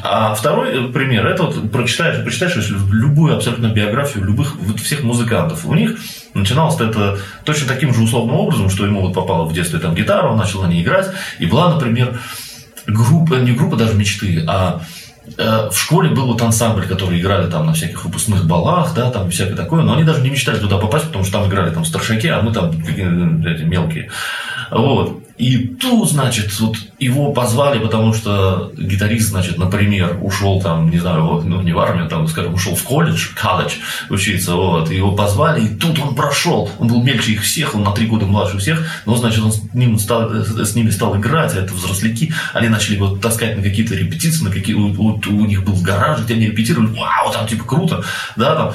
А второй пример, это вот прочитаешь, прочитаешь любую абсолютно биографию любых, вот всех музыкантов. У них начиналось это точно таким же условным образом, что ему вот попало в детстве там гитара, он начал на ней играть, и была, например, группа, не группа даже мечты, а э, в школе был вот ансамбль, который играли там на всяких выпускных балах, да, там всякое такое, но они даже не мечтали туда попасть, потому что там играли там старшаки, а мы там эти мелкие. Вот. И тут, значит, вот его позвали, потому что гитарист, значит, например, ушел там, не знаю, ну, не в армию, там, скажем, ушел в колледж, колледж учиться, вот, его позвали, и тут он прошел. Он был мельче их всех, он на три года младше всех, но, значит, он с, ним стал, с ними стал играть, а это взросляки. Они начали его таскать на какие-то репетиции, на какие, у, у них был гараж, где они репетировали, вау, там, типа, круто, да, там.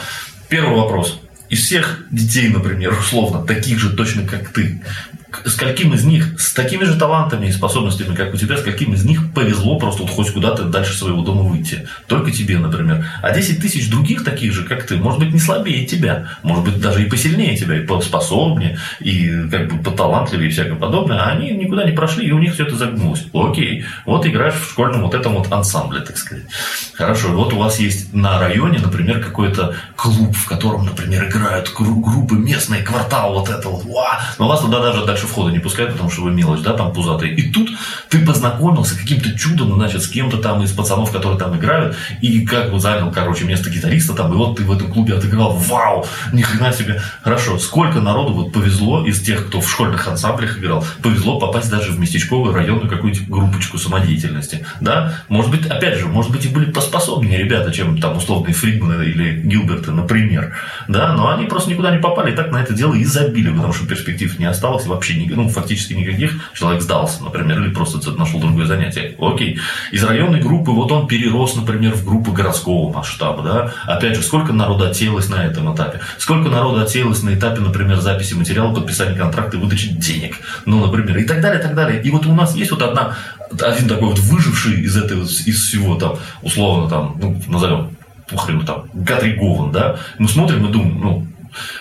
Первый вопрос. Из всех детей, например, условно, таких же точно, как ты, с каким из них, с такими же талантами и способностями, как у тебя, с каким из них повезло просто вот хоть куда-то дальше своего дома выйти. Только тебе, например. А 10 тысяч других таких же, как ты, может быть, не слабее тебя, может быть, даже и посильнее тебя, и поспособнее, и как бы поталантливее и всякое подобное, а они никуда не прошли, и у них все это загнулось. Окей, вот играешь в школьном вот этом вот ансамбле, так сказать. Хорошо, вот у вас есть на районе, например, какой-то клуб, в котором, например, играют группы местные, квартал вот это вот, но у вас туда даже дальше дальше входа не пускают, потому что вы мелочь, да, там пузатые. И тут ты познакомился каким-то чудом, значит, с кем-то там из пацанов, которые там играют, и как бы занял, короче, место гитариста там, и вот ты в этом клубе отыграл, вау, ни хрена себе. Хорошо, сколько народу вот повезло из тех, кто в школьных ансамблях играл, повезло попасть даже в местечковую районную какую-нибудь группочку самодеятельности, да? Может быть, опять же, может быть, и были поспособнее ребята, чем там условные Фридманы или Гилберты, например, да, но они просто никуда не попали, и так на это дело и забили, потому что перспектив не осталось вообще, ну, фактически никаких. Человек сдался, например, или просто нашел другое занятие. Окей. Из районной группы вот он перерос, например, в группу городского масштаба, да. Опять же, сколько народа отсеялось на этом этапе? Сколько народа отсеялось на этапе, например, записи материала, подписания контракта и выдачи денег? Ну, например, и так далее, и так далее. И вот у нас есть вот одна, один такой вот выживший из этого, из всего там, условно там, ну, назовем, похрен там, Гатрий да, мы смотрим и думаем, ну,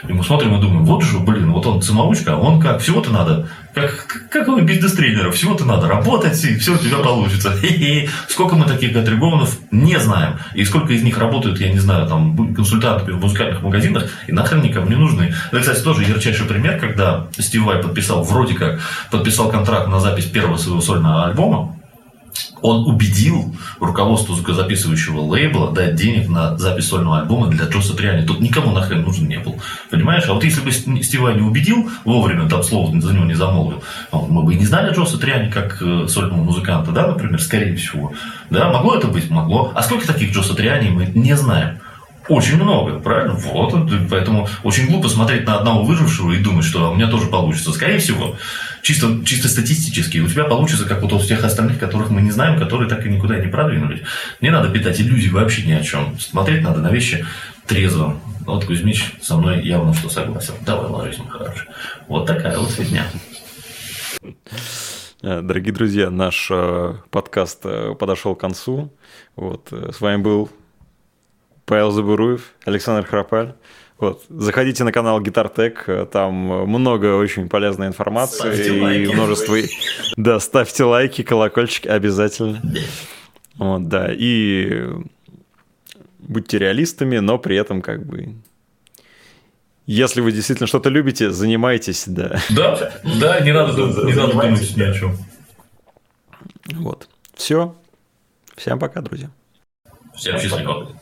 и мы смотрим и думаем, вот же, блин, вот он самоучка, он как, всего-то надо, как, как у бизнес-тренера, всего-то надо работать, и все у тебя получится. Хе-хе. Сколько мы таких Гатригованов не знаем. И сколько из них работают, я не знаю, там, консультантами в музыкальных магазинах, и нахрен никому не нужны. Это, кстати, тоже ярчайший пример, когда Стив Вай подписал, вроде как, подписал контракт на запись первого своего сольного альбома, он убедил руководство звукозаписывающего лейбла дать денег на запись сольного альбома для Джо Сатриани. Тут никому нахрен нужен не был. Понимаешь? А вот если бы Стива не убедил, вовремя там слово за него не замолвил, а мы бы и не знали Джо Сатриани как э, сольного музыканта, да, например, скорее всего. Да, могло это быть? Могло. А сколько таких Джо Сатриани мы не знаем? Очень много, правильно? Вот, поэтому очень глупо смотреть на одного выжившего и думать, что у меня тоже получится. Скорее всего, чисто, чисто статистически у тебя получится, как вот у всех остальных, которых мы не знаем, которые так и никуда не продвинулись. Не надо питать иллюзий вообще ни о чем. Смотреть надо на вещи трезво. Вот Кузьмич со мной явно что согласен. Давай, ложись, мой хороший. Вот такая вот фигня. Э, дорогие друзья, наш э, подкаст э, подошел к концу. Вот, с вами был Павел Забуруев, Александр Храпаль. Вот. Заходите на канал Гитартек, там много очень полезной информации ставьте и лайки. множество. Да, ставьте лайки, колокольчики обязательно. Вот, да, и будьте реалистами, но при этом как бы если вы действительно что-то любите, занимайтесь, да. Да, да, не надо, не надо думать ни о чем. Вот. Все. Всем пока, друзья. Всем счастливо.